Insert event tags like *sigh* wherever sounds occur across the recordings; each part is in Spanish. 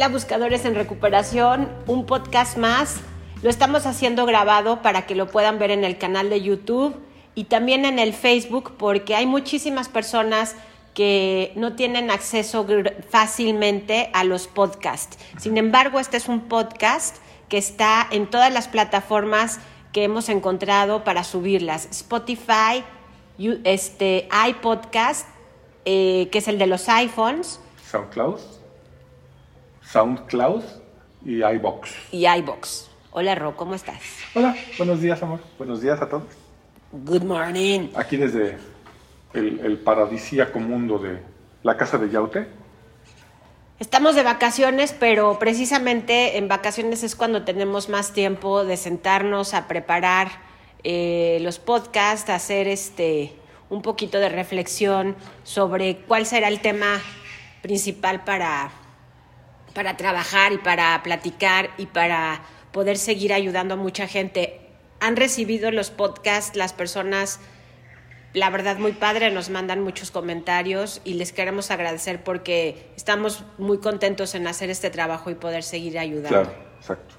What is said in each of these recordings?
Hola Buscadores en Recuperación, un podcast más. Lo estamos haciendo grabado para que lo puedan ver en el canal de YouTube y también en el Facebook porque hay muchísimas personas que no tienen acceso fácilmente a los podcasts. Sin embargo, este es un podcast que está en todas las plataformas que hemos encontrado para subirlas. Spotify, este, iPodcast, eh, que es el de los iPhones. SoundCloud. SoundCloud y iBox. Y iBox. Hola Ro, ¿cómo estás? Hola, buenos días amor. Buenos días a todos. Good morning. Aquí desde el, el paradisíaco mundo de la casa de Yaute. Estamos de vacaciones, pero precisamente en vacaciones es cuando tenemos más tiempo de sentarnos a preparar eh, los podcasts, a hacer este un poquito de reflexión sobre cuál será el tema principal para para trabajar y para platicar y para poder seguir ayudando a mucha gente. Han recibido los podcasts las personas, la verdad muy padre, nos mandan muchos comentarios y les queremos agradecer porque estamos muy contentos en hacer este trabajo y poder seguir ayudando. Claro, exacto.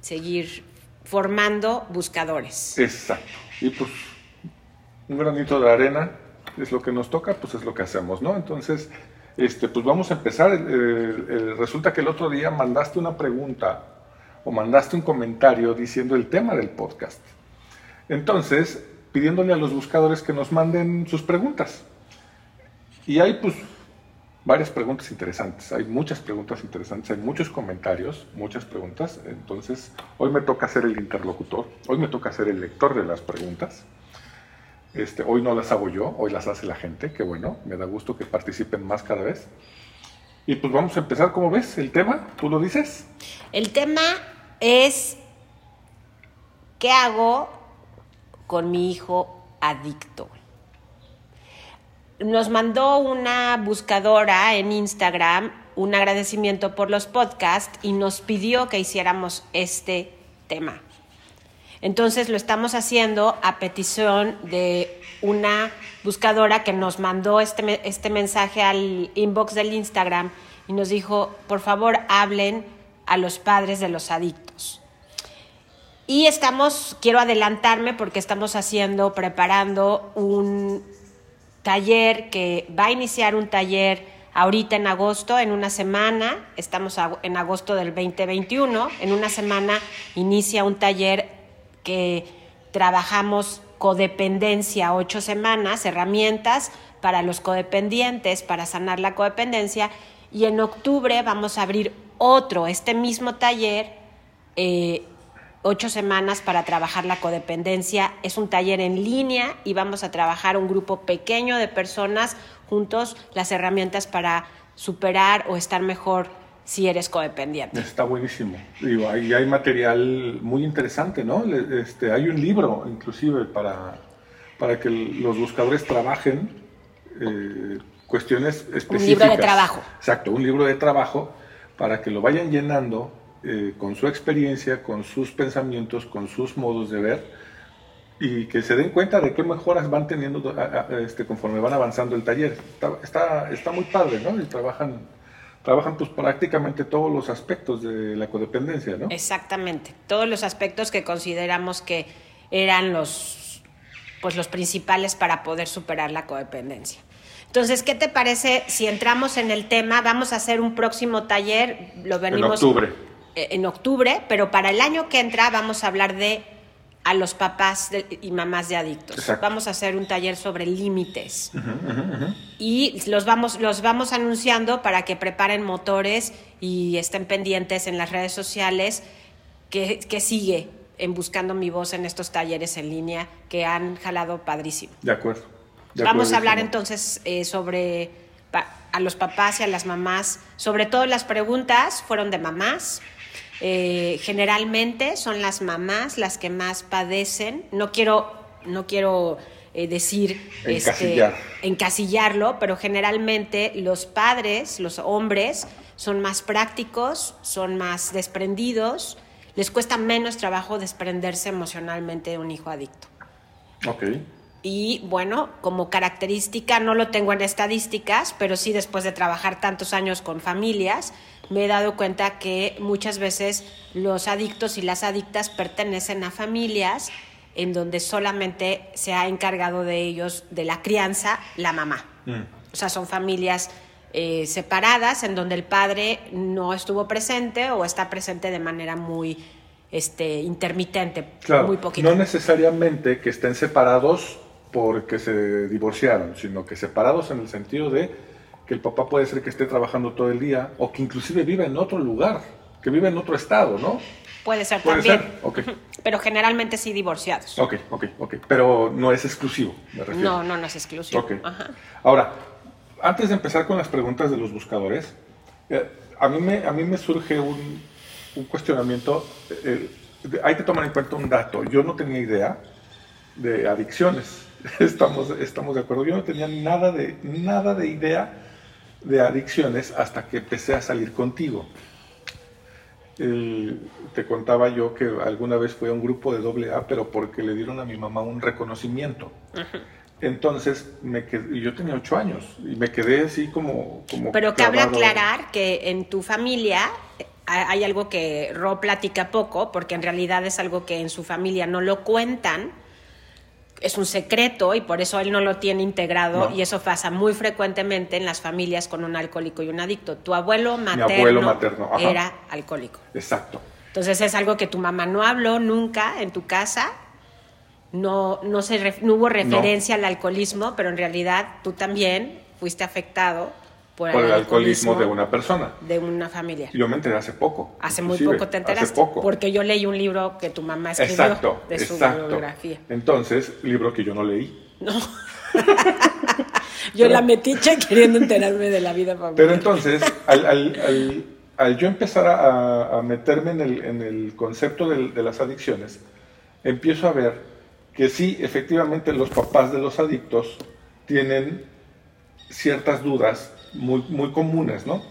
Seguir formando buscadores. Exacto. Y pues un granito de arena es lo que nos toca, pues es lo que hacemos, ¿no? Entonces, este, pues vamos a empezar. resulta que el otro día mandaste una pregunta o mandaste un comentario diciendo el tema del podcast. Entonces, pidiéndole a los buscadores que nos manden sus preguntas. Y hay pues varias preguntas interesantes, hay muchas preguntas interesantes, hay muchos comentarios, muchas preguntas. Entonces, hoy me toca ser el interlocutor, hoy me toca ser el lector de las preguntas. Este, hoy no las hago yo, hoy las hace la gente, que bueno, me da gusto que participen más cada vez. Y pues vamos a empezar, ¿cómo ves? ¿El tema? ¿Tú lo dices? El tema es, ¿qué hago con mi hijo adicto? Nos mandó una buscadora en Instagram un agradecimiento por los podcasts y nos pidió que hiciéramos este tema. Entonces lo estamos haciendo a petición de una buscadora que nos mandó este, este mensaje al inbox del Instagram y nos dijo, por favor, hablen a los padres de los adictos. Y estamos, quiero adelantarme porque estamos haciendo, preparando un taller que va a iniciar un taller ahorita en agosto, en una semana, estamos en agosto del 2021, en una semana inicia un taller que trabajamos codependencia ocho semanas, herramientas para los codependientes, para sanar la codependencia. Y en octubre vamos a abrir otro, este mismo taller, eh, ocho semanas para trabajar la codependencia. Es un taller en línea y vamos a trabajar un grupo pequeño de personas juntos las herramientas para superar o estar mejor si eres codependiente. Está buenísimo. Digo, ahí hay material muy interesante, ¿no? Este, hay un libro, inclusive, para, para que los buscadores trabajen eh, cuestiones específicas. Un libro de trabajo. Exacto, un libro de trabajo para que lo vayan llenando eh, con su experiencia, con sus pensamientos, con sus modos de ver y que se den cuenta de qué mejoras van teniendo este, conforme van avanzando el taller. Está, está, está muy padre, ¿no? Y trabajan trabajan pues prácticamente todos los aspectos de la codependencia, ¿no? Exactamente, todos los aspectos que consideramos que eran los, pues los principales para poder superar la codependencia. Entonces, ¿qué te parece si entramos en el tema? Vamos a hacer un próximo taller, lo venimos... En octubre. Eh, en octubre, pero para el año que entra vamos a hablar de a los papás y mamás de adictos. Vamos a hacer un taller sobre límites. Y los vamos, los vamos anunciando para que preparen motores y estén pendientes en las redes sociales que, sigue en Buscando mi voz en estos talleres en línea que han jalado padrísimo. De acuerdo. vamos a hablar entonces eh, sobre a los papás y a las mamás, sobre todo las preguntas fueron de mamás, eh, generalmente son las mamás las que más padecen. No quiero, no quiero eh, decir este, encasillarlo, pero generalmente los padres, los hombres, son más prácticos, son más desprendidos, les cuesta menos trabajo desprenderse emocionalmente de un hijo adicto. Ok. Y bueno, como característica, no lo tengo en estadísticas, pero sí después de trabajar tantos años con familias, me he dado cuenta que muchas veces los adictos y las adictas pertenecen a familias en donde solamente se ha encargado de ellos, de la crianza, la mamá. Mm. O sea, son familias eh, separadas en donde el padre no estuvo presente o está presente de manera muy este, intermitente, Claro, muy poquito. no necesariamente que estén separados porque se divorciaron, sino que separados en el sentido de que el papá puede ser que esté trabajando todo el día o que inclusive vive en otro lugar, que vive en otro estado, ¿no? Puede ser Puede también. ser, ok. *laughs* Pero generalmente sí divorciados. Ok, ok, ok. Pero no es exclusivo, me refiero. No, no, no es exclusivo. Ok. Ajá. Ahora, antes de empezar con las preguntas de los buscadores, eh, a, mí me, a mí me surge un, un cuestionamiento. eh, de- hay que tomar en cuenta un dato. Yo no tenía idea de adicciones. *laughs* Estamos, estamos de acuerdo. Yo no tenía nada de, nada de idea de adicciones hasta que empecé a salir contigo. El- te contaba yo que alguna vez fui a un grupo de doble A, pero porque le dieron a mi mamá un reconocimiento. Entonces, me quedé, yo tenía ocho años y me quedé así como... como Pero cabe aclarar que en tu familia eh, hay algo que Ro platica poco, porque en realidad es algo que en su familia no lo cuentan, es un secreto y por eso él no lo tiene integrado No. y eso pasa muy frecuentemente en las familias con un alcohólico y un adicto. Tu abuelo materno, abuelo materno, ajá. era alcohólico. Exacto. Entonces es algo que tu mamá no habló nunca en tu casa, no, no, se no hubo referencia al alcoholismo, pero en realidad tú también fuiste afectado por, Por el alcoholismo de una persona. de una familia. Yo me enteré hace poco. Hace muy poco te enteraste, Hace poco. porque yo leí un libro que tu mamá escribió Exacto, de su exacto. biografía. Entonces, libro que yo no leí. No. *laughs* yo la metiche queriendo enterarme de la vida familiar. Pero entonces, al, al- al- al yo empezar a, a meterme en el, en el concepto de, las adicciones, empiezo a ver que sí, efectivamente los papás de los adictos tienen ciertas dudas muy, muy comunes, ¿no?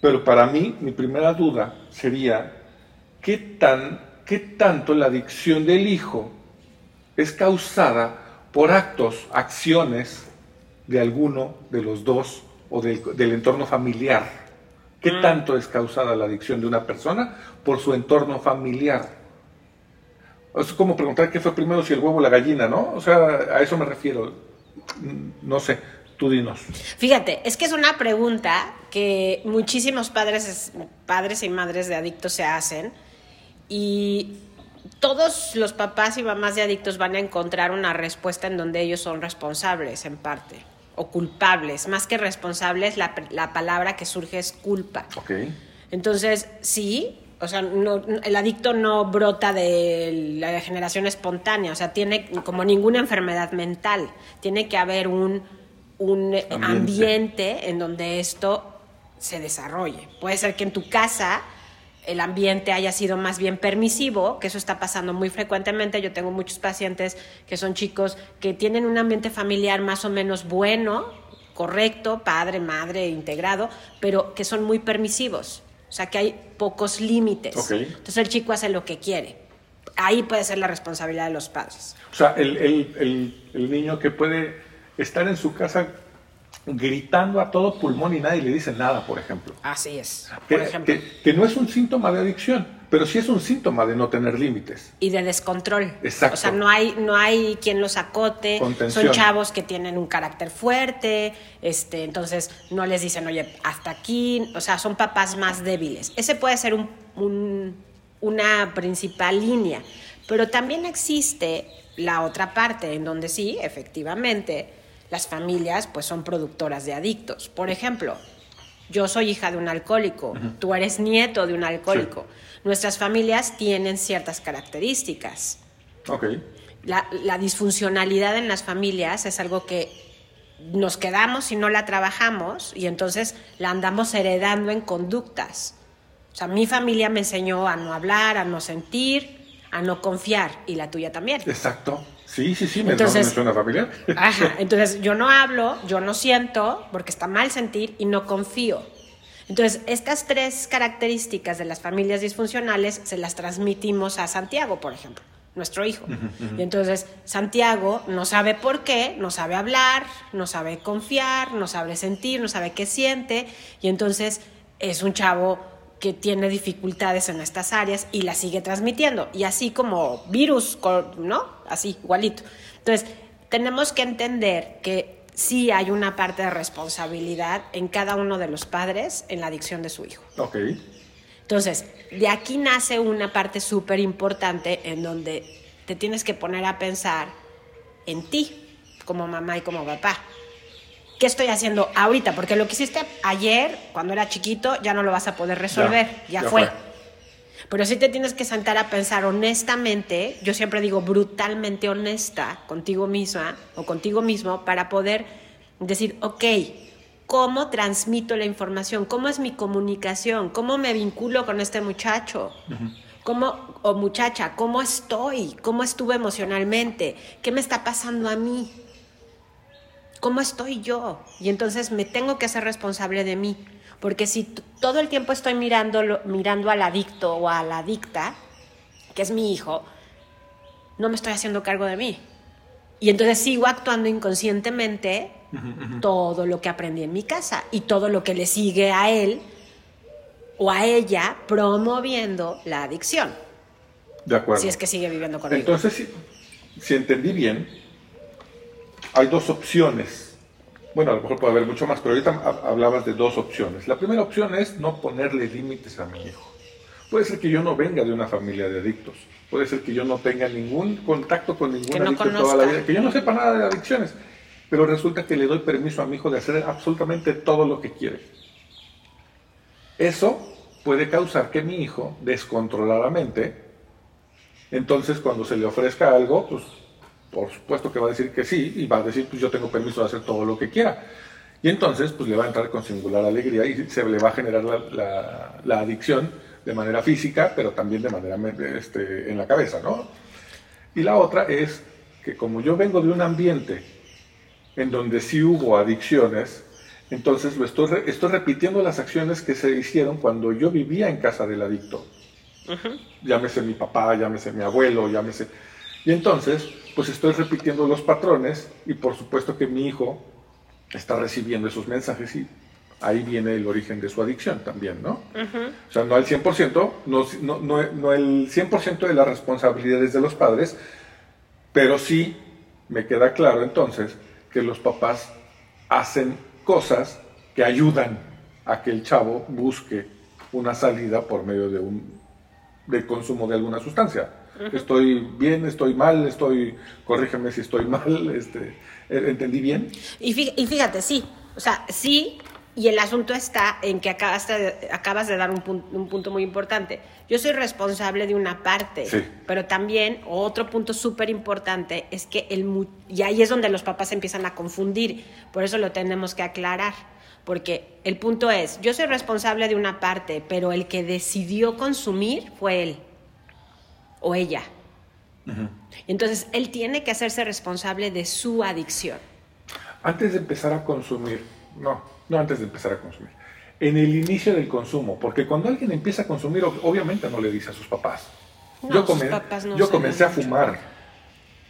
Pero para mí, mi primera duda sería, ¿qué, tan, ¿qué tanto la adicción del hijo es causada por actos, acciones de alguno de los dos o del, del entorno familiar? ¿Qué tanto es causada la adicción de una persona por su entorno familiar? Es como preguntar qué fue primero, si el huevo o la gallina, ¿no? O sea, a eso me refiero. Mm, No sé, tú dinos. Fíjate, es que es una pregunta que muchísimos padres, padres y madres de adictos se hacen y todos los papás y mamás de adictos van a encontrar una respuesta en donde ellos son responsables en parte o culpables. Más que responsables, la, la palabra que surge es culpa. Ok. Entonces, sí, o sea, no- el adicto no brota de la generación espontánea, o sea, tiene como ninguna enfermedad mental, tiene que haber un, un ambiente. Ambiente. en donde esto se desarrolle. Puede ser que en tu casa el ambiente haya sido más bien permisivo, que eso está pasando muy frecuentemente. Yo tengo muchos pacientes que son chicos que tienen un ambiente familiar más o menos bueno, correcto, padre, madre, integrado, pero que son muy permisivos. O sea, que hay pocos límites. Entonces el chico hace lo que quiere. Ahí puede ser la responsabilidad de los padres. O sea, el, el- el- el niño que puede estar en su casa gritando a todo pulmón y nadie le dice nada, por ejemplo. Así es, Que, por ejemplo. que- que no es un síntoma de adicción, pero sí es un síntoma de no tener límites. y de descontrol. Exacto. O sea, no hay, no hay quien los acote. Contención. Son chavos que tienen un carácter fuerte, este, entonces no les dicen, oye, hasta aquí. O sea, son papás más débiles. Ese puede ser un- un- una principal línea. Pero también existe la otra parte, en donde sí, efectivamente, las familias pues son productoras de adictos. Por ejemplo, yo soy hija de un alcohólico, tú eres nieto de un alcohólico. Nuestras familias tienen ciertas características. Ok. La, la disfuncionalidad en las familias es algo que nos quedamos y no la trabajamos y entonces la andamos heredando en conductas. O sea, mi familia me enseñó a no hablar, a no sentir, a no confiar y la tuya también. Exacto. Sí, sí, sí, me, Entonces- suena familiar. Ajá, *laughs* entonces yo no hablo, yo no siento, porque está mal sentir y no confío. Entonces, estas tres características de las familias disfuncionales se las transmitimos a Santiago, por ejemplo, nuestro hijo. Y entonces Santiago no sabe por qué, no sabe hablar, no sabe confiar, no sabe sentir, no sabe qué siente, y entonces es un chavo que tiene dificultades en estas áreas y la sigue transmitiendo. Y así como virus, ¿no? Así, igualito. Entonces, tenemos que entender que sí hay una parte de responsabilidad en cada uno de los padres en la adicción de su hijo. Ok. Entonces, de aquí nace una parte súper importante en donde te tienes que poner a pensar en ti, como mamá y como papá. ¿Qué estoy haciendo ahorita? Porque lo que hiciste ayer, cuando era chiquito, ya no lo vas a poder resolver, ya, fue. Pero sí te tienes que sentar a pensar honestamente, yo siempre digo brutalmente honesta contigo misma o contigo mismo para poder decir, ok, ¿cómo transmito la información? ¿Cómo es mi comunicación? ¿Cómo me vinculo con este muchacho? ¿Cómo, o muchacha, cómo estoy? ¿Cómo estuve emocionalmente? ¿Qué me está pasando a mí? ¿Cómo estoy yo? Y entonces me tengo que hacer responsable de mí. Porque si todo el tiempo estoy mirando, mirando al adicto o a la adicta, que es mi hijo, no me estoy haciendo cargo de mí. Y entonces sigo actuando inconscientemente todo lo que aprendí en mi casa y todo lo que le sigue a él o a ella promoviendo la adicción. De acuerdo. Si es que sigue viviendo con él. Entonces, si, si entendí bien, hay dos opciones bueno, a lo mejor puede haber mucho más, pero ahorita hablabas de dos opciones. La primera opción es no ponerle límites a mi hijo. Puede ser que yo no venga de una familia de adictos. Puede ser que yo no tenga ningún contacto con ningún adicto toda la vida. Que yo no sepa nada de adicciones. Pero resulta que le doy permiso a mi hijo de hacer absolutamente todo lo que quiere. Eso puede causar que mi hijo, descontroladamente, entonces cuando se le ofrezca algo, pues por supuesto que va a decir que sí y va a decir, pues yo tengo permiso de hacer todo lo que quiera. Y entonces, pues le va a entrar con singular alegría y se le va a generar la, adicción de manera física, pero también de manera este, en la cabeza, ¿no? Y la otra es que como yo vengo de un ambiente en donde sí hubo adicciones, entonces lo estoy, estoy repitiendo las acciones que se hicieron cuando yo vivía en casa del adicto. Llámese mi papá, llámese mi abuelo, llámese... Y entonces, pues estoy repitiendo los patrones y por supuesto que mi hijo está recibiendo esos mensajes y ahí viene el origen de su adicción también, ¿no? O sea, no al 100%, no, no, no, no el 100% de las responsabilidades de los padres, pero sí me queda claro entonces que los papás hacen cosas que ayudan a que el chavo busque una salida por medio de un del consumo de alguna sustancia estoy bien, estoy mal, estoy, corrígeme si estoy mal, este, ¿entendí bien? Y fíjate, sí, o sea, sí, y el asunto está en que acabas de, acabas de dar un, punto, muy importante. Yo soy responsable de una parte, pero también otro punto súper importante es que el... Y ahí es donde los papás empiezan a confundir, por eso lo tenemos que aclarar, porque el punto es, yo soy responsable de una parte, pero el que decidió consumir fue él o ella. Entonces, él tiene que hacerse responsable de su adicción. Antes de empezar a consumir, no, no antes de empezar a consumir, en el inicio del consumo, porque cuando alguien empieza a consumir, obviamente no le dice a sus papás. yo, yo comencé a fumar.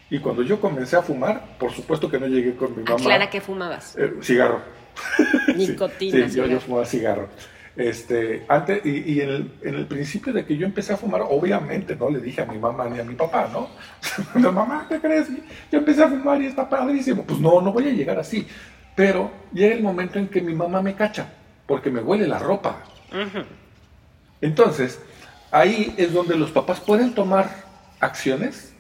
Y cuando yo comencé a fumar, por supuesto que no llegué con mi mamá. Clara, ¿qué fumabas? Eh, cigarro. *laughs* Nicotina. sí, yo fumaba cigarro. Este, antes, y, en, el, en, el, principio de que yo empecé a fumar, obviamente no le dije a mi mamá ni a mi papá, ¿no? *laughs* la mamá, ¿qué crees? Yo empecé a fumar y está padrísimo. Pues no, no voy a llegar así. Pero llega el momento en que mi mamá me cacha, porque me huele la ropa. Entonces, ahí es donde los papás pueden tomar acciones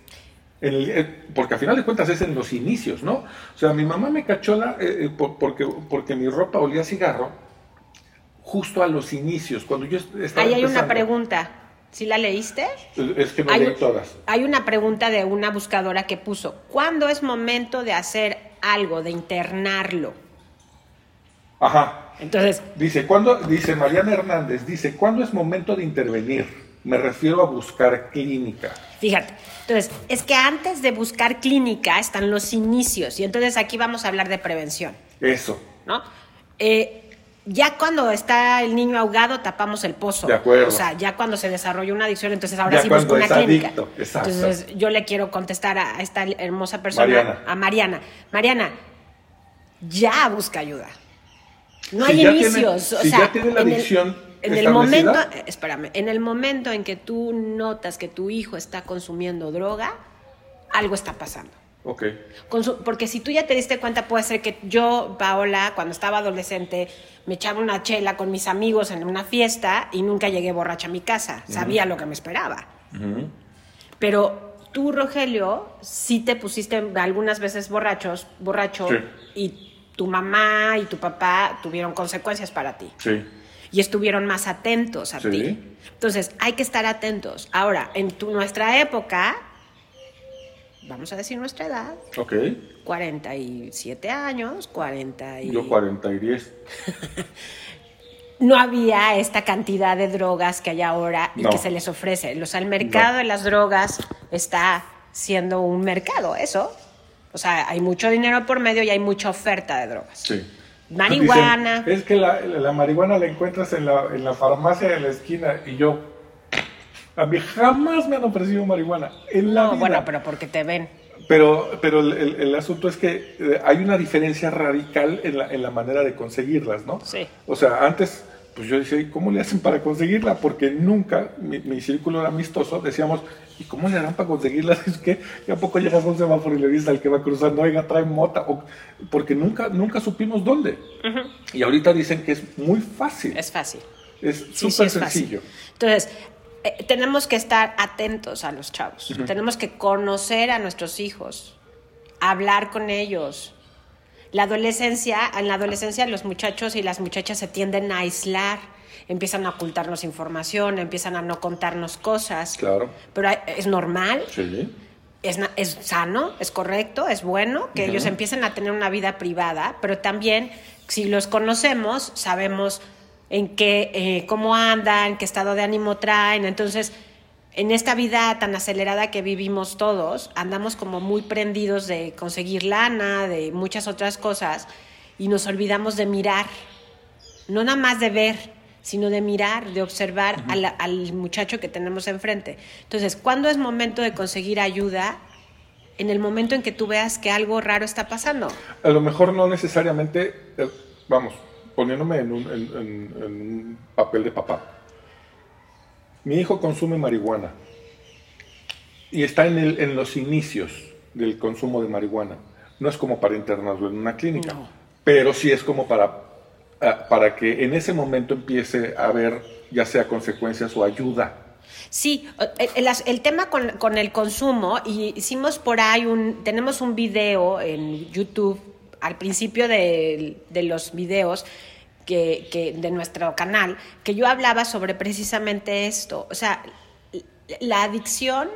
eh, porque al final de cuentas es en los inicios, ¿no? O sea, mi mamá me cachó la, eh, eh, porque, porque mi ropa olía a cigarro justo a los inicios, cuando yo estaba Ahí hay una pregunta. ¿Sí la leíste? Es que no leí todas. Hay una pregunta de una buscadora que puso, ¿cuándo es momento de hacer algo, de internarlo? Ajá. Entonces... Dice, ¿cuándo, dice Mariana Hernández, dice, ¿cuándo es momento de intervenir? Me refiero a buscar clínica. Fíjate, entonces, es que antes de buscar clínica están los inicios, y entonces aquí vamos a hablar de prevención. Eso. ¿No? Eh, ya cuando está el niño ahogado, tapamos el pozo. De acuerdo. O sea, ya cuando se desarrolla una adicción, entonces ahora sí busco una clínica. Entonces yo le quiero contestar a esta hermosa persona, a Mariana. Mariana, ya busca ayuda. No Si hay tiene- inicios. o si sea, ya tiene la en el- adicción En el momento, eh, espérame, en el momento en que tú notas que tu hijo está consumiendo droga, algo está pasando. Ok. Porque si tú ya te diste cuenta, puede ser que yo, Paola, cuando estaba adolescente, me echaba una chela con mis amigos en una fiesta y nunca llegué borracha a mi casa. Sabía lo que me esperaba. Pero tú, Rogelio, sí te pusiste algunas veces borrachos, borracho Sí. y tu mamá y tu papá tuvieron consecuencias para ti Sí. y estuvieron más atentos a Sí. ti. Entonces, hay que estar atentos. Ahora, en tu, nuestra época, vamos a decir nuestra edad, Ok. 47 años, 40 y... Yo 40 y 10. *laughs* No había esta cantidad de drogas que hay ahora y No. que se les ofrece. O sea, el mercado No. de las drogas está siendo un mercado, eso. O sea, hay mucho dinero por medio y hay mucha oferta de drogas. Sí. Marihuana. Dicen, es que la, la marihuana la encuentras en la, en la farmacia de la esquina y yo. A mí jamás me han ofrecido marihuana. En la No, vida. bueno, pero porque te ven. Pero, pero el, el- el asunto es que eh, hay una diferencia radical en la, en la manera de conseguirlas, ¿no? Sí. O sea, antes, pues yo decía, ¿y cómo le hacen para conseguirla? Porque nunca, mi, mi círculo era amistoso, decíamos, ¿y cómo le harán para conseguirla? *laughs* Es que ¿y a poco llegas a un semáforo y le dices al que va cruzando, oiga, trae mota, O- porque nunca, nunca supimos dónde. Y ahorita dicen que es muy fácil, Es fácil. es Sí, sí, súper fácil. sencillo. Entonces, eh, tenemos que estar atentos a los chavos. Tenemos que conocer a nuestros hijos, hablar con ellos. La adolescencia, en la adolescencia los muchachos y las muchachas se tienden a aislar, empiezan a ocultarnos información, empiezan a no contarnos cosas. Claro. Pero es normal, Sí. es, es sano, es correcto, es bueno que ellos empiecen a tener una vida privada, pero también si los conocemos, sabemos en qué, eh, cómo andan, qué estado de ánimo traen. Entonces, en esta vida tan acelerada que vivimos todos, andamos como muy prendidos de conseguir lana, de muchas otras cosas, y nos olvidamos de mirar, no nada más de ver, sino de mirar, de observar la- al muchacho que tenemos enfrente. Entonces, ¿cuándo es momento de conseguir ayuda? En el momento en que tú veas que algo raro está pasando. A lo mejor no necesariamente, eh, vamos, poniéndome en un, en- en- en un papel de papá. Mi hijo consume marihuana y está en, el- en los inicios del consumo de marihuana. No es como para internarlo en una clínica, No. pero sí es como para, ah, para que en ese momento empiece a haber ya sea consecuencias o ayuda. Sí, el, el as- el tema con, con el consumo, y hicimos por ahí un, tenemos un video en YouTube al principio de, de los videos que, que- de nuestro canal, que yo hablaba sobre precisamente esto. O sea, la adicción,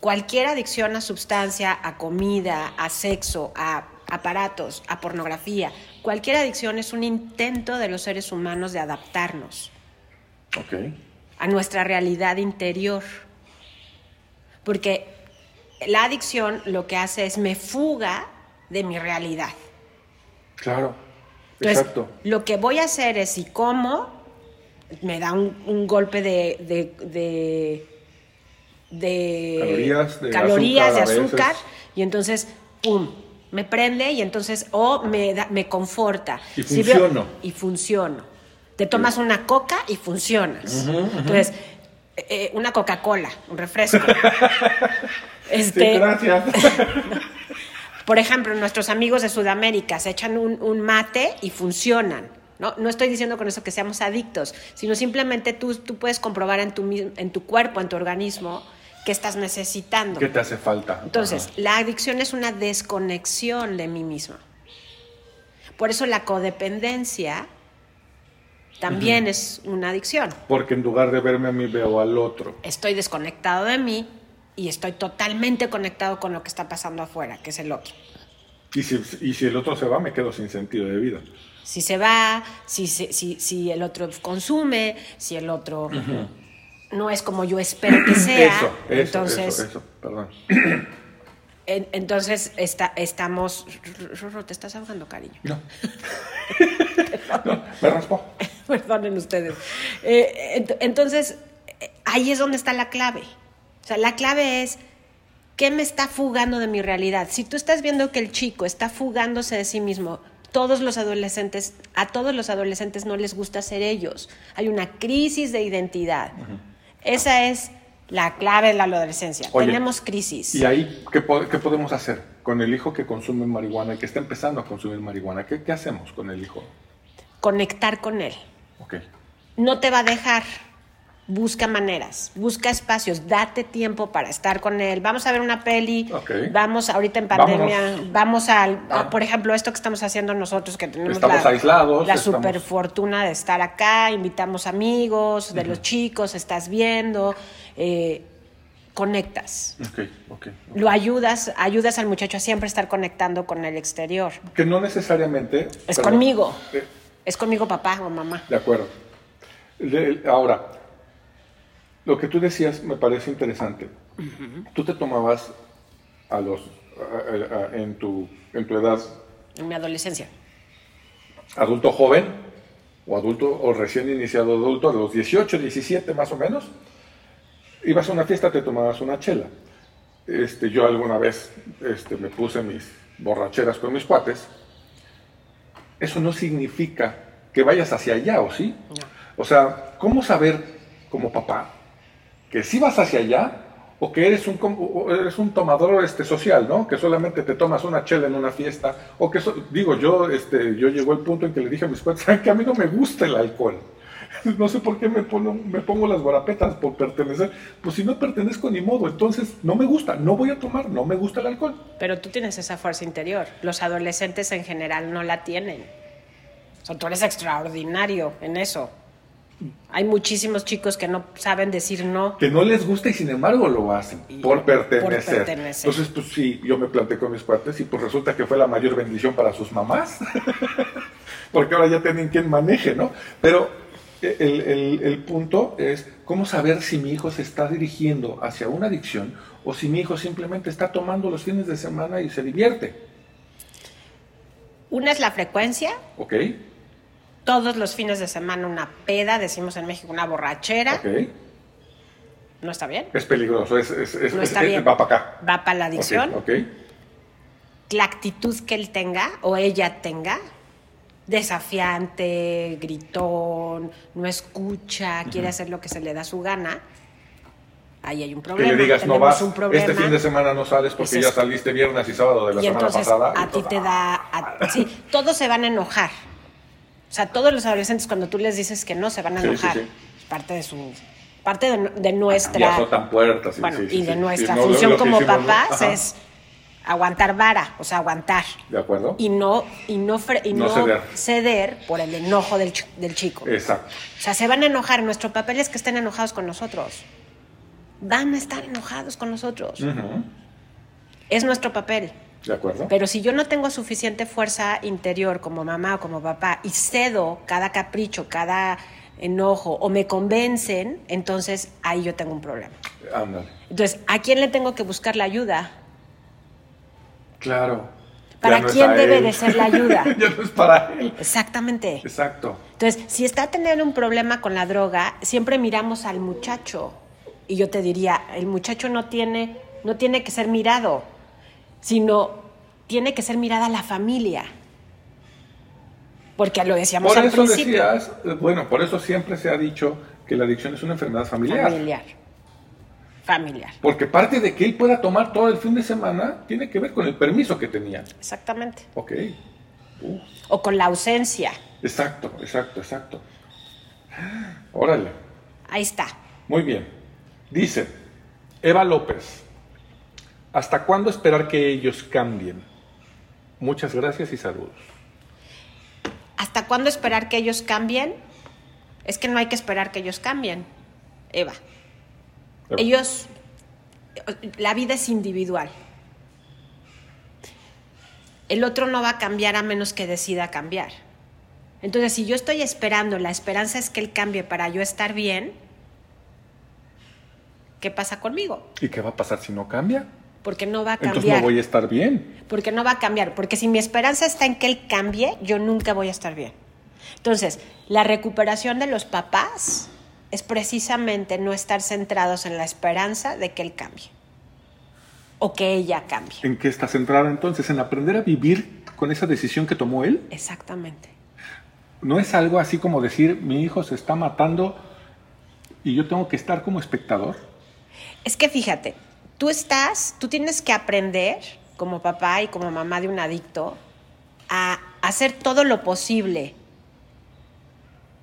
cualquier adicción a sustancia, a comida, a sexo, a aparatos, a pornografía, cualquier adicción es un intento de los seres humanos de adaptarnos a nuestra realidad interior. Porque la adicción lo que hace es me fuga de mi realidad. Claro. Entonces, Exacto. lo que voy a hacer es si como, me da un, un golpe de, de, de, de Calorías, de calorías, azúcar y entonces, ¡pum! Me prende y entonces, o me, da- me conforta. Y Si veo- funciono. y funciono. Te tomas una coca y funcionas. Entonces, eh, una Coca-Cola, un refresco. *laughs* este, Sí, gracias. *laughs* por ejemplo, nuestros amigos de Sudamérica se echan un, un mate y funcionan. ¿no? no estoy diciendo con eso que seamos adictos, sino simplemente tú, tú puedes comprobar en tu, en tu cuerpo, en tu organismo, que estás necesitando. ¿Qué te hace falta? Entonces, Ajá. la adicción es una desconexión de mí misma. Por eso la codependencia también es una adicción. Porque en lugar de verme a mí veo al otro. Estoy desconectado de mí y estoy totalmente conectado con lo que está pasando afuera, que es el otro. Y si, y si el otro se va, me quedo sin sentido de vida. Si se va, si, si, si el otro consume, si el otro no es como yo espero que sea. eso, eso, entonces, eso, eso, perdón. en- entonces está, estamos... Rorro, te estás ahogando, cariño. No. *laughs* no, me raspó. Perdonen ustedes. Eh, ent- entonces, eh, ahí es donde está la clave. O sea, la clave es, ¿qué me está fugando de mi realidad? Si tú estás viendo que el chico está fugándose de sí mismo, Todos los adolescentes, a todos los adolescentes no les gusta ser ellos. Hay una crisis de identidad. Esa es la clave de la adolescencia. Oye, Tenemos crisis. ¿Y ahí qué, po- qué podemos hacer con el hijo que consume marihuana y que está empezando a consumir marihuana? ¿Qué, qué hacemos con el hijo? Conectar con él. No te va a dejar. Busca maneras, busca espacios, date tiempo para estar con él. Vamos a ver una peli, vamos ahorita en pandemia, Vámonos. vamos al, a, Ah. por ejemplo, esto que estamos haciendo nosotros, que tenemos Estamos la, aislados, la estamos- super fortuna de estar acá, invitamos amigos de los chicos, estás viendo, eh, conectas. Lo ayudas, ayudas al muchacho a siempre estar conectando con el exterior. Que no necesariamente... Es perdón. conmigo. Eh, Es conmigo papá o mamá. De acuerdo. Ahora, lo que tú decías me parece interesante. Tú te tomabas a los, a- a- a- en, tu, en tu edad En mi adolescencia. adulto joven o adulto o recién iniciado adulto, a los 18, 17 más o menos, ibas a una fiesta, te tomabas una chela. Este, yo alguna vez este, me puse mis borracheras con mis cuates. Eso no significa que vayas hacia allá, ¿o sí? O sea, ¿cómo saber como papá que si vas hacia allá o que eres un, o eres un tomador este, social, ¿no? Que solamente te tomas una chela en una fiesta o que, so- digo, yo, este, yo llegó el punto en que le dije a mis cuates, "Saben que a mí no me gusta el alcohol. *laughs* No sé por qué me pongo, me pongo las guarapetas por pertenecer. Pues si no pertenezco ni modo, entonces no me gusta, no voy a tomar, no me gusta el alcohol. Pero tú tienes esa fuerza interior. Los adolescentes en general no la tienen. O sea, tú eres extraordinario en eso. Hay muchísimos chicos que no saben decir no. que no les gusta y sin embargo lo hacen Y- por pertenecer. por pertenecer. Entonces, pues sí, yo me planté con mis cuates y pues resulta que fue la mayor bendición para sus mamás, *laughs* porque ahora ya tienen quien maneje, ¿no? Pero el, el- el punto es cómo saber si mi hijo se está dirigiendo hacia una adicción o si mi hijo simplemente está tomando los fines de semana y se divierte, Una es la frecuencia. ¿ok? Todos los fines de semana una peda, decimos en México, una borrachera. ¿No está bien? Es peligroso, es, es- es- No es- está es- bien. va para acá. Va para la adicción. La actitud que él tenga o ella tenga, desafiante, gritón, no escucha, quiere hacer lo que se le da su gana, ahí hay un Que problema. le digas, no Tenemos vas, un problema. este fin de semana no sales porque ya saliste viernes y sábado de la y semana entonces pasada. a ti te da, a- sí, todos se van a enojar. O sea, todos los adolescentes cuando tú les dices que no se van a Sí, sí, enojar. sí. Es parte de su, parte de, de nuestra, azotan puertas. sí, bueno, sí, sí, y de sí. nuestra Sí, no, lo- función lo que como hicimos, ¿no? papás Ajá. es aguantar vara, o sea, aguantar ¿De acuerdo? y no y no y No no, ceder. ceder. por el enojo del, del chico. Exacto. O sea, se van a enojar. Nuestro papel es que estén enojados con nosotros. Van a estar enojados con nosotros. Ujú. Es nuestro papel. ¿De acuerdo? Pero si yo no tengo suficiente fuerza interior como mamá o como papá y cedo cada capricho, cada enojo o me convencen, entonces ahí yo tengo un problema. Ándale. Entonces, ¿a quién le tengo que buscar la ayuda? Claro. ¿Para no quién debe él. de ser la ayuda? *laughs* ya no es para él. Exactamente. Exacto. Entonces, si está teniendo un problema con la droga, siempre miramos al muchacho. Y yo te diría, el muchacho no tiene, no tiene que ser mirado, sino tiene que ser mirada la familia. Porque lo decíamos Por al eso principio. decías, eh, bueno, por eso siempre se ha dicho que la adicción es una enfermedad familiar. Familiar. Familiar. Porque parte de que él pueda tomar todo el fin de semana tiene que ver con el permiso que tenía. Exactamente. Ok. O con la ausencia. exacto, exacto, exacto. Órale. Ahí está. Muy bien. Dice Eva López, ¿hasta cuándo esperar que ellos cambien? Muchas gracias y saludos. ¿Hasta cuándo esperar que ellos cambien? Es que no hay que esperar que ellos cambien, Eva. Eva. Ellos, la vida es individual. El otro no va a cambiar a menos que decida cambiar. Entonces, si yo estoy esperando, la esperanza es que él cambie para yo estar bien, ¿qué pasa conmigo? ¿Y qué va a pasar si no cambia? Porque no va a Entonces cambiar. no voy a estar bien. Porque no va a cambiar. Porque si mi esperanza está en que él cambie, yo nunca voy a estar bien. Entonces, la recuperación de los papás es precisamente no estar centrados en la esperanza de que él cambie. O que ella cambie. ¿En qué está centrada entonces? En aprender a vivir con esa decisión que tomó él? Exactamente. No es algo así como decir, mi hijo se está matando y yo tengo que estar como espectador. Es que fíjate, tú estás, tú tienes que aprender como papá y como mamá de un adicto a hacer todo lo posible.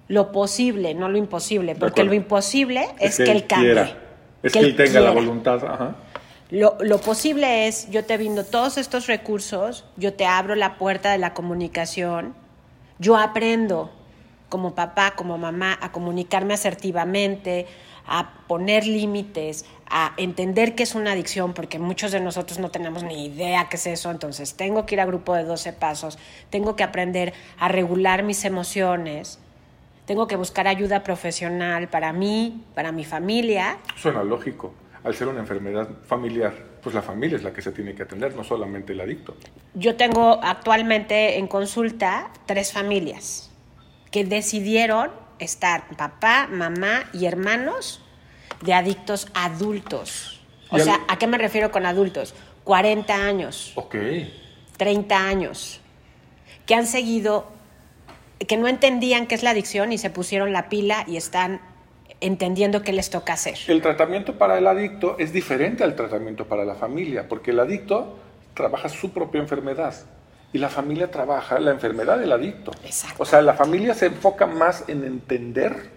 Lo posible, no lo imposible, porque lo imposible es, que, él él cambie. quiera. Es que, él tenga la voluntad. Ajá. Lo, lo posible es, yo te brindo todos estos recursos, yo te abro la puerta de la comunicación, yo aprendo como papá, como mamá, a comunicarme asertivamente, a poner límites, a entender que es una adicción, porque muchos de nosotros no tenemos ni idea qué es eso, entonces tengo que ir a grupo de 12 pasos, tengo que aprender a regular mis emociones, tengo que buscar ayuda profesional para mí, para mi familia, Suena lógico. Al ser una enfermedad familiar, pues la familia es la que se tiene que atender, no solamente el adicto. Yo tengo actualmente en consulta tres familias que decidieron estar papá, mamá y hermanos de adictos adultos. O sea, ¿a qué me refiero con adultos? 40 años, Ok. 30 años, que han seguido, que no entendían qué es la adicción y se pusieron la pila y están entendiendo qué les toca hacer. El tratamiento para el adicto es diferente al tratamiento para la familia, porque el adicto trabaja su propia enfermedad y la familia trabaja la enfermedad del adicto. Exacto. O sea, la familia se enfoca más en entender.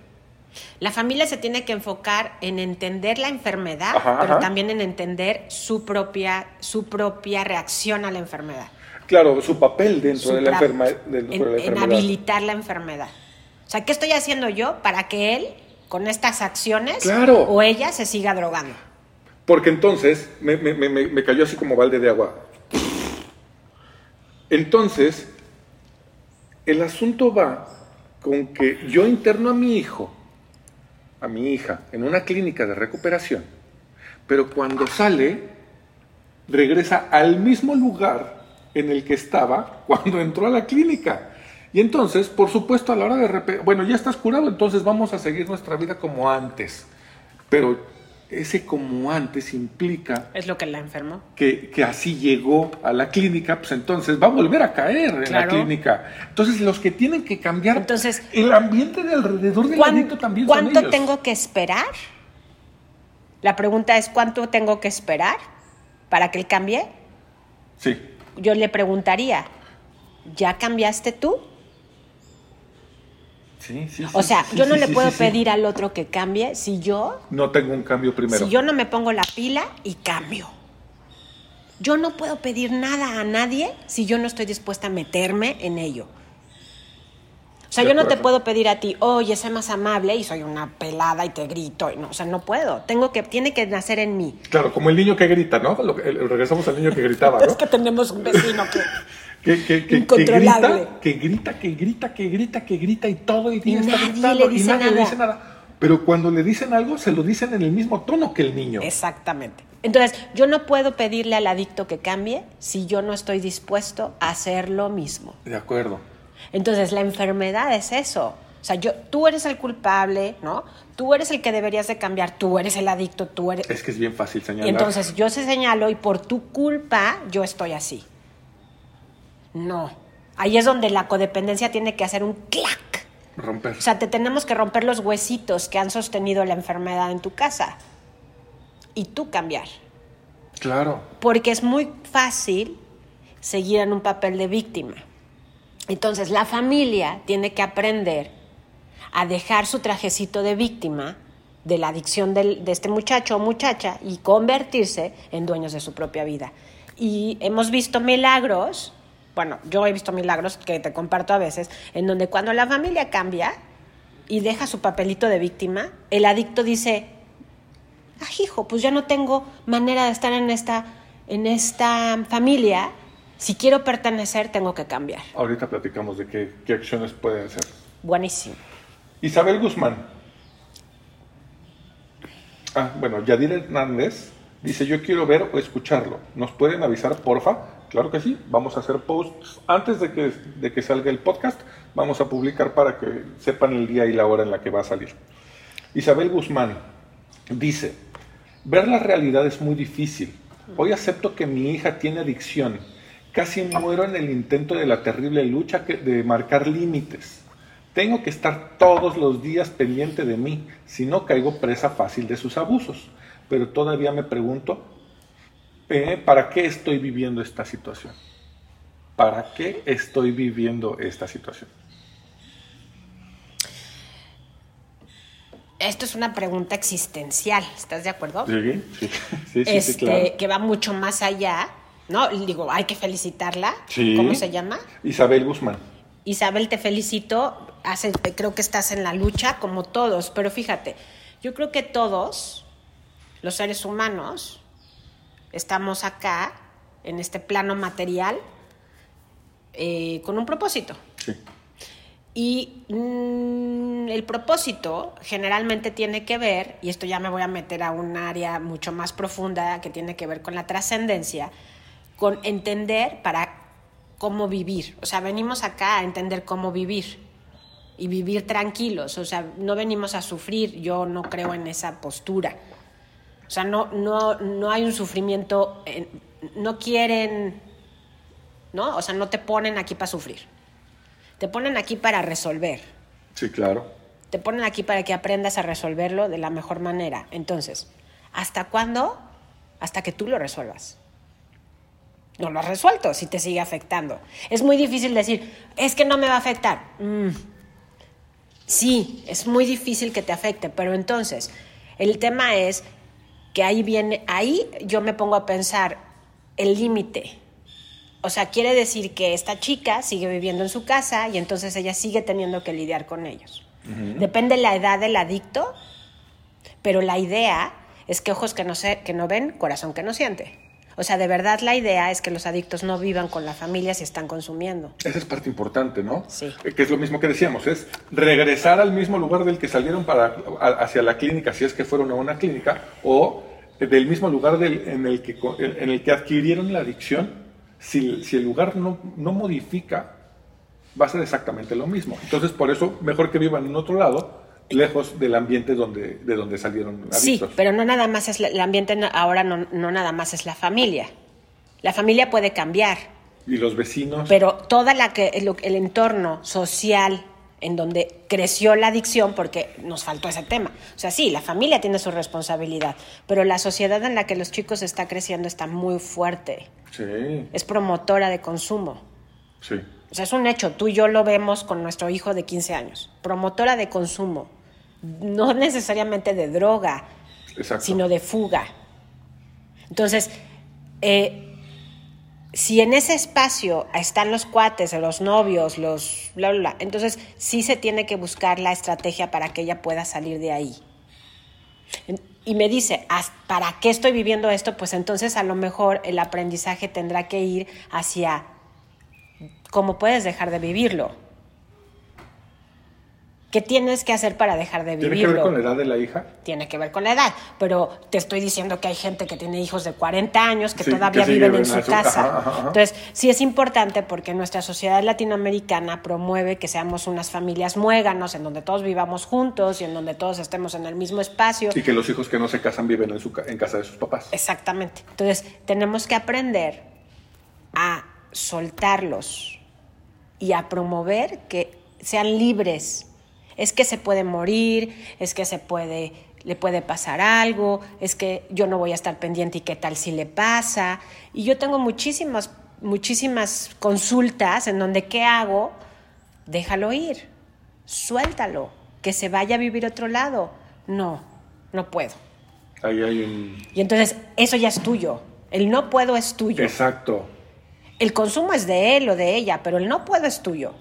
La familia se tiene que enfocar en entender la enfermedad, Ajá, pero ajá. también en entender su propia, su propia reacción a la enfermedad. Claro, su papel dentro Su de la, pra- enferma- dentro en, de la en enfermedad. habilitar la enfermedad. O sea, ¿qué estoy haciendo yo para que él, con estas acciones, Claro. o ella se siga drogando? Porque entonces me- me- me- me cayó así como balde de agua. Entonces, el asunto va con que yo interno a mi hijo, a mi hija, en una clínica de recuperación, pero cuando sale, regresa al mismo lugar en el que estaba cuando entró a la clínica. Y entonces, por supuesto, a la hora de bueno, ya estás curado, entonces vamos a seguir nuestra vida como antes. Pero ese como antes implica Es lo que la enfermó. que, que así llegó a la clínica, pues entonces va a volver a caer en la clínica. Entonces, los que tienen que cambiar, Entonces, el ambiente de alrededor del ¿Cuán- adicto también son ¿Cuánto ellos. tengo que esperar? La pregunta es, ¿cuánto tengo que esperar para que él cambie? Sí, Yo le preguntaría, ¿ya cambiaste tú? Sí, sí. O sea, sí, yo no le puedo pedir al otro que cambie si yo, No tengo un cambio primero. si yo no me pongo la pila y cambio. Yo no puedo pedir nada a nadie si yo no estoy dispuesta a meterme en ello. O sea, De yo no te puedo pedir a ti, oye, sé más amable y soy una pelada y te grito. No, o sea, no puedo. Tengo que, tiene que nacer en mí. Claro, como el niño que grita, ¿no? Lo que- el- regresamos al niño que gritaba, *laughs* ¿no? Es que tenemos un vecino que... que, que, que- que Incontrolable. grita, que grita, que grita, que grita, que grita y todo el día Y está gritando le y nadie le nada. dice nada. Pero cuando le dicen algo, se lo dicen en el mismo tono que el niño. Exactamente. Entonces, yo no puedo pedirle al adicto que cambie si yo no estoy dispuesto a hacer lo mismo. De acuerdo. Entonces, la enfermedad es eso. O sea, yo, tú eres el culpable, ¿no? Tú eres el que deberías de cambiar, tú eres el adicto, tú eres... Es que es bien fácil Y señalar. entonces yo se señalo y por tu culpa yo estoy así. No. Ahí es donde la codependencia tiene que hacer un clac. romper. O sea, te tenemos que romper los huesitos que han sostenido la enfermedad en tu casa. Y tú cambiar. claro. Porque es muy fácil seguir en un papel de víctima. Entonces la familia tiene que aprender a dejar su trajecito de víctima de la adicción del- de este muchacho o muchacha y convertirse en dueños de su propia vida. Y hemos visto milagros, bueno, yo he visto milagros que te comparto a veces, en donde cuando la familia cambia y deja su papelito de víctima, el adicto dice, ah, hijo, pues ya no tengo manera de estar en esta, en esta familia. Si quiero pertenecer, tengo que cambiar. Ahorita platicamos de qué, qué acciones pueden ser. Buenísimo. Isabel Guzmán. Ah, bueno, Yadir Hernández dice, yo quiero ver o escucharlo. ¿Nos pueden avisar, porfa? Claro que sí. Vamos a hacer posts antes de que, de que salga el podcast. Vamos a publicar para que sepan el día y la hora en la que va a salir. Isabel Guzmán dice, ver la realidad es muy difícil. Hoy acepto que mi hija tiene adicción. Casi muero en el intento de la terrible lucha que- de marcar límites. Tengo que estar todos los días pendiente de mí, si no caigo presa fácil de sus abusos. Pero todavía me pregunto, eh, ¿para qué estoy viviendo esta situación? ¿Para qué estoy viviendo esta situación? Esto es una pregunta existencial, ¿estás de acuerdo? Sí, sí, sí, sí, este, sí, claro. que va mucho más allá, ¿no? Digo, hay que felicitarla. Sí. ¿Cómo se llama? Isabel Guzmán. Isabel, te felicito. Hace- creo que estás en la lucha como todos, pero fíjate, yo creo que todos los seres humanos estamos acá, en este plano material, eh, con un propósito. Sí. Y mm, el propósito generalmente tiene que ver, y esto ya me voy a meter a un área mucho más profunda que tiene que ver con la trascendencia, con entender para cómo vivir. O sea, venimos acá a entender cómo vivir y vivir tranquilos. O sea, no venimos a sufrir, yo no creo en esa postura. O sea, no, no, no hay un sufrimiento, en- no quieren, ¿no? O sea, no te ponen aquí para sufrir. Te ponen aquí para resolver. Sí, claro. Te ponen aquí para que aprendas a resolverlo de la mejor manera. Entonces, ¿hasta cuándo? Hasta que tú lo resuelvas. No lo has resuelto si te sigue afectando. Es muy difícil decir, es que no me va a afectar. Mm. Sí, es muy difícil que te afecte, pero entonces, el tema es que ahí viene, ahí yo me pongo a pensar el límite. O sea, quiere decir que esta chica sigue viviendo en su casa y entonces ella sigue teniendo que lidiar con ellos. Depende la edad del adicto, pero la idea es que ojos que no, se, que no ven, corazón que no siente. O sea, de verdad la idea es que los adictos no vivan con la familia si están consumiendo. Esa es parte importante, ¿no? Sí. Eh, Que es lo mismo que decíamos, es regresar al mismo lugar del que salieron para, hacia la clínica, si es que fueron a una clínica, o del mismo lugar del- en, el que, en el que adquirieron la adicción. Si, si el lugar no, no modifica, va a ser exactamente lo mismo. Entonces, por eso, mejor que vivan en otro lado, lejos del ambiente donde, de donde salieron Sí, adictos. pero no nada más es la- el ambiente, no- ahora no, no nada más es la familia. La familia puede cambiar, Y los vecinos. pero toda la que el, el entorno social en donde creció la adicción, porque nos faltó ese tema. O sea, sí, la familia tiene su responsabilidad, pero la sociedad en la que los chicos está creciendo está muy fuerte. Sí, Es promotora de consumo. sí. O sea, es un hecho, tú y yo lo vemos con nuestro hijo de 15 años. Promotora de consumo, no necesariamente de droga, Exacto. sino de fuga. Entonces, eh, si en ese espacio están los cuates, los novios, los bla, bla, bla, entonces sí se tiene que buscar la estrategia para que ella pueda salir de ahí. Y me dice, "¿As- ¿para qué estoy viviendo esto? Pues entonces a lo mejor el aprendizaje tendrá que ir hacia cómo puedes dejar de vivirlo. ¿Qué tienes que hacer para dejar de ¿Tiene vivirlo? que ver con la edad de la hija? tiene que ver con la edad, pero te estoy diciendo que hay gente que tiene hijos de 40 años que Sí, todavía que viven en su casa. ajá, ajá, ajá. Entonces, sí es importante porque nuestra sociedad latinoamericana promueve que seamos unas familias muéganos, en donde todos vivamos juntos y en donde todos estemos en el mismo espacio. Y que los hijos que no se casan viven en, su, ca- en casa de sus papás. Exactamente. Entonces, tenemos que aprender a soltarlos y a promover que sean libres. Es que se puede morir, es que se puede le puede pasar algo, es que yo no voy a estar pendiente y qué tal si le pasa. Y yo tengo muchísimas muchísimas consultas en donde qué hago? Déjalo ir. Suéltalo, que se vaya a vivir otro lado. No, no puedo. Ahí hay un... Y entonces eso ya es tuyo. El no puedo es tuyo. Exacto. El consumo es de él o de ella, pero el no puedo es tuyo.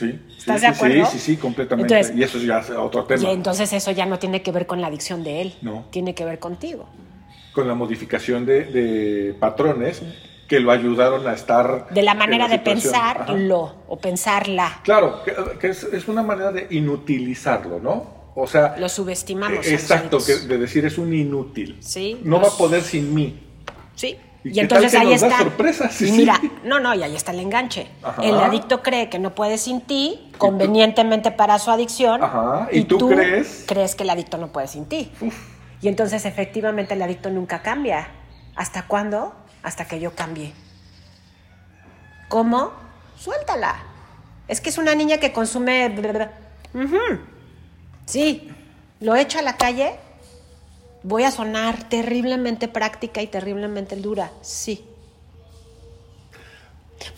Sí. ¿Estás sí, de acuerdo? Sí, sí, sí, completamente. Entonces- y eso ya es otro tema. Y entonces eso ya no tiene que ver con la adicción de él. No. Tiene que ver contigo. Con la modificación de, de patrones que lo ayudaron a estar... De la manera de situación. Ajá. pensarlo o pensarla. Claro, que, que es, es una manera de inutilizarlo, ¿no? O sea... Lo subestimamos. eh, exacto, que, de decir es un inútil. Sí, No los- va a poder sin mí. Sí. ¿Y entonces ahí está. sorpresas? Y mira, no, no, y ahí está el enganche. Ajá. El adicto cree que no puede sin ti, convenientemente para su adicción. Ajá. ¿Y tú crees? crees que el adicto no puede sin ti. Uf. Y entonces efectivamente el adicto nunca cambia. ¿Hasta cuándo? Hasta que yo cambie. ¿Cómo? Suéltala. Es que es una niña que consume... Sí, lo echo a la calle, voy a sonar terriblemente práctica y terriblemente dura. Sí.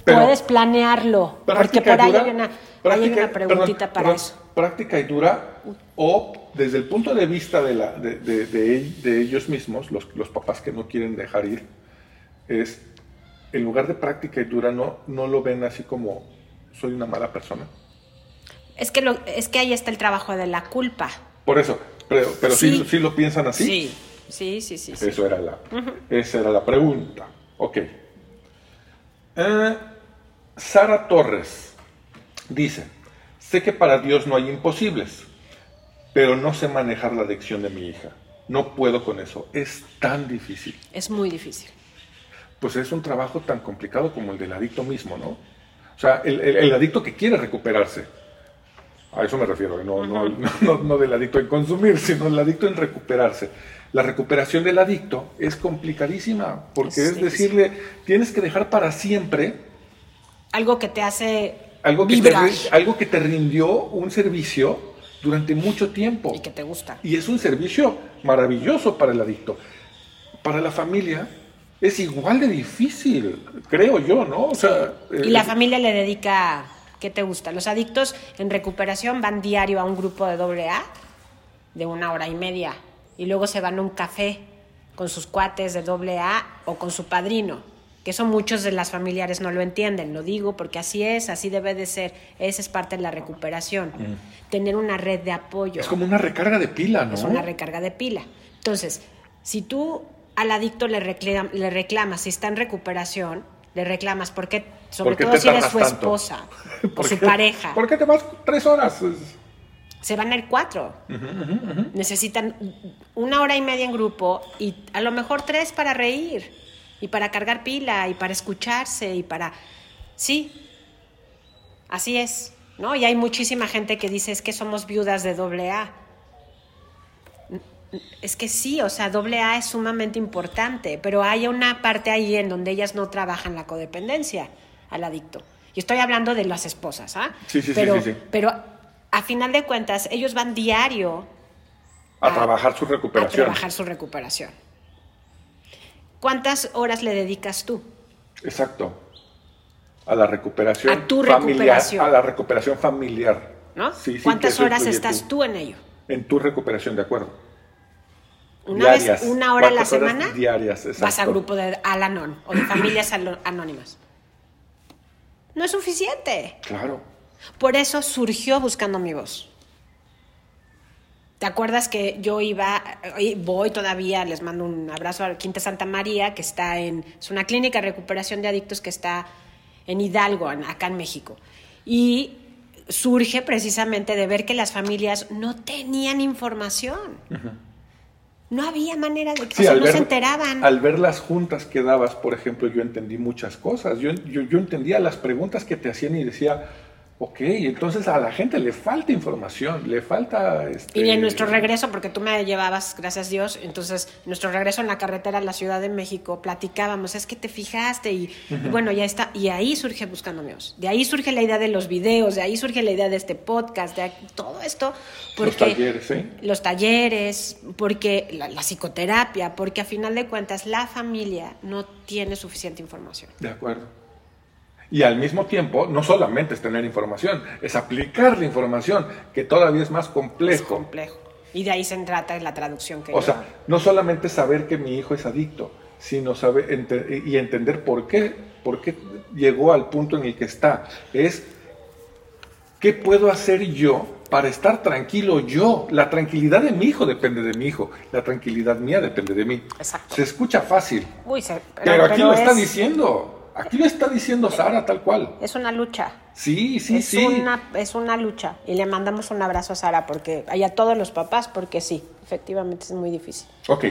Pero- Puedes planearlo, porque por ahí dura, hay una, hay práctica- una preguntita perdón, para perdón, eso. Práctica y dura, o desde el punto de vista de, la, de, de- de el- de ellos mismos, los, los papás que no quieren dejar ir, es, en lugar de práctica y dura, no, no lo ven así como, soy una mala persona. Es que, lo, es que ahí está el trabajo de la culpa. Por eso, pero, pero sí. Sí. sí lo piensan así. Sí, sí, sí, sí. sí. Eso era la, Esa era la pregunta. Ok. Eh, Sara Torres dice, sé que para Dios no hay imposibles, pero no sé manejar la adicción de mi hija. No puedo con eso. Es tan difícil. Es muy difícil. Pues es un trabajo tan complicado como el del adicto mismo, ¿no? O sea, el, el- el adicto que quiere recuperarse. A eso me refiero, ¿eh? no, no, *laughs* no, no del adicto en consumir, sino el adicto en recuperarse. La recuperación del adicto es complicadísima, porque Es decirle, tienes que dejar para siempre Algo que te hace algo que, te, vibrar ri- algo que te rindió un servicio durante mucho tiempo. y que te gusta. Y es un servicio maravilloso para el adicto. Para la familia es igual de difícil, creo yo, ¿no? O sea, Y eh, la familia le dedica, ¿qué te gusta? Los adictos en recuperación van diario a un grupo de doble A de una hora y media y luego se van a un café con sus cuates de doble A o con su padrino, que eso muchos de las familiares no lo entienden, lo digo porque así es, así debe de ser, esa es parte de la recuperación, tener una red de apoyo. es como una recarga de pila, ¿no? Es una recarga de pila. Entonces, si tú al adicto le, reclam- le reclamas, si está en recuperación, le reclamas, ¿Por qué todo te si eres su tanto? esposa *laughs* o ¿Por su qué- pareja, ¿Por qué te vas tres horas? Se van a ir cuatro. Necesitan una hora y media en grupo y a lo mejor tres para reír y para cargar pila y para escucharse y para... Sí, así es, ¿no? Y hay muchísima gente que dice es que somos viudas de doble A. Es que sí, o sea, doble A es sumamente importante, pero hay una parte ahí en donde ellas no trabajan la codependencia al adicto. Y estoy hablando de las esposas, ¿ah? Sí, sí, sí, pero, sí, sí. Pero a final de cuentas, ellos van diario a a- trabajar su a recuperación. trabajar su recuperación. ¿Cuántas horas le dedicas tú? Exacto. A la recuperación A tu familiar. recuperación. A la recuperación familiar. ¿no? Sí, sí, ¿Cuántas horas estás tú en ello? En tu recuperación, de acuerdo. Una Diarias. vez, una hora a la ¿Cuántas horas semana, diarias, vas a exacto. grupo de Alanon o de familias anónimas. No es suficiente. Claro. Por eso surgió Buscando mi voz. ¿Te acuerdas que yo iba, y voy todavía, les mando un abrazo a Quinta Santa María, que está en, es una clínica de recuperación de adictos que está en Hidalgo, en- acá en México. Y surge precisamente de ver que las familias no tenían información. No había manera de que Sí, o sea, al no ver, se enteraban. al ver las juntas que dabas, por ejemplo, yo entendí muchas cosas. Yo, yo, yo entendía las preguntas que te hacían y decía, ok, entonces a la gente le falta información, le falta... Este, Y en nuestro regreso, porque tú me llevabas, gracias a Dios, entonces nuestro regreso en la carretera a la Ciudad de México, platicábamos, es que te fijaste y, y bueno, ya está. Y ahí surge Buscando Dios. De ahí surge la idea de los videos, de ahí surge la idea de este podcast, de todo esto. Porque Los talleres, ¿sí? Los talleres, porque la, la psicoterapia, porque a final de cuentas la familia no tiene suficiente información. De acuerdo. Y al mismo tiempo, no solamente es tener información, es aplicar la información, que todavía es más Es complejo. complejo. Y de ahí se trata la traducción que O yo sea, no solamente saber que mi hijo es adicto, sino saber ente- y entender por qué, por qué llegó al punto en el que está. Es qué puedo hacer yo para estar tranquilo yo. La tranquilidad de mi hijo depende de mi hijo, la tranquilidad mía depende de mí. Exacto. Se escucha fácil, Uy, se- pero, aquí lo está es- diciendo. Aquí lo está diciendo Sara tal cual. Es una lucha. Sí, sí, es, sí. Una, es una lucha. Y le mandamos un abrazo a Sara porque, y a todos los papás, porque sí, efectivamente es muy difícil. Ok.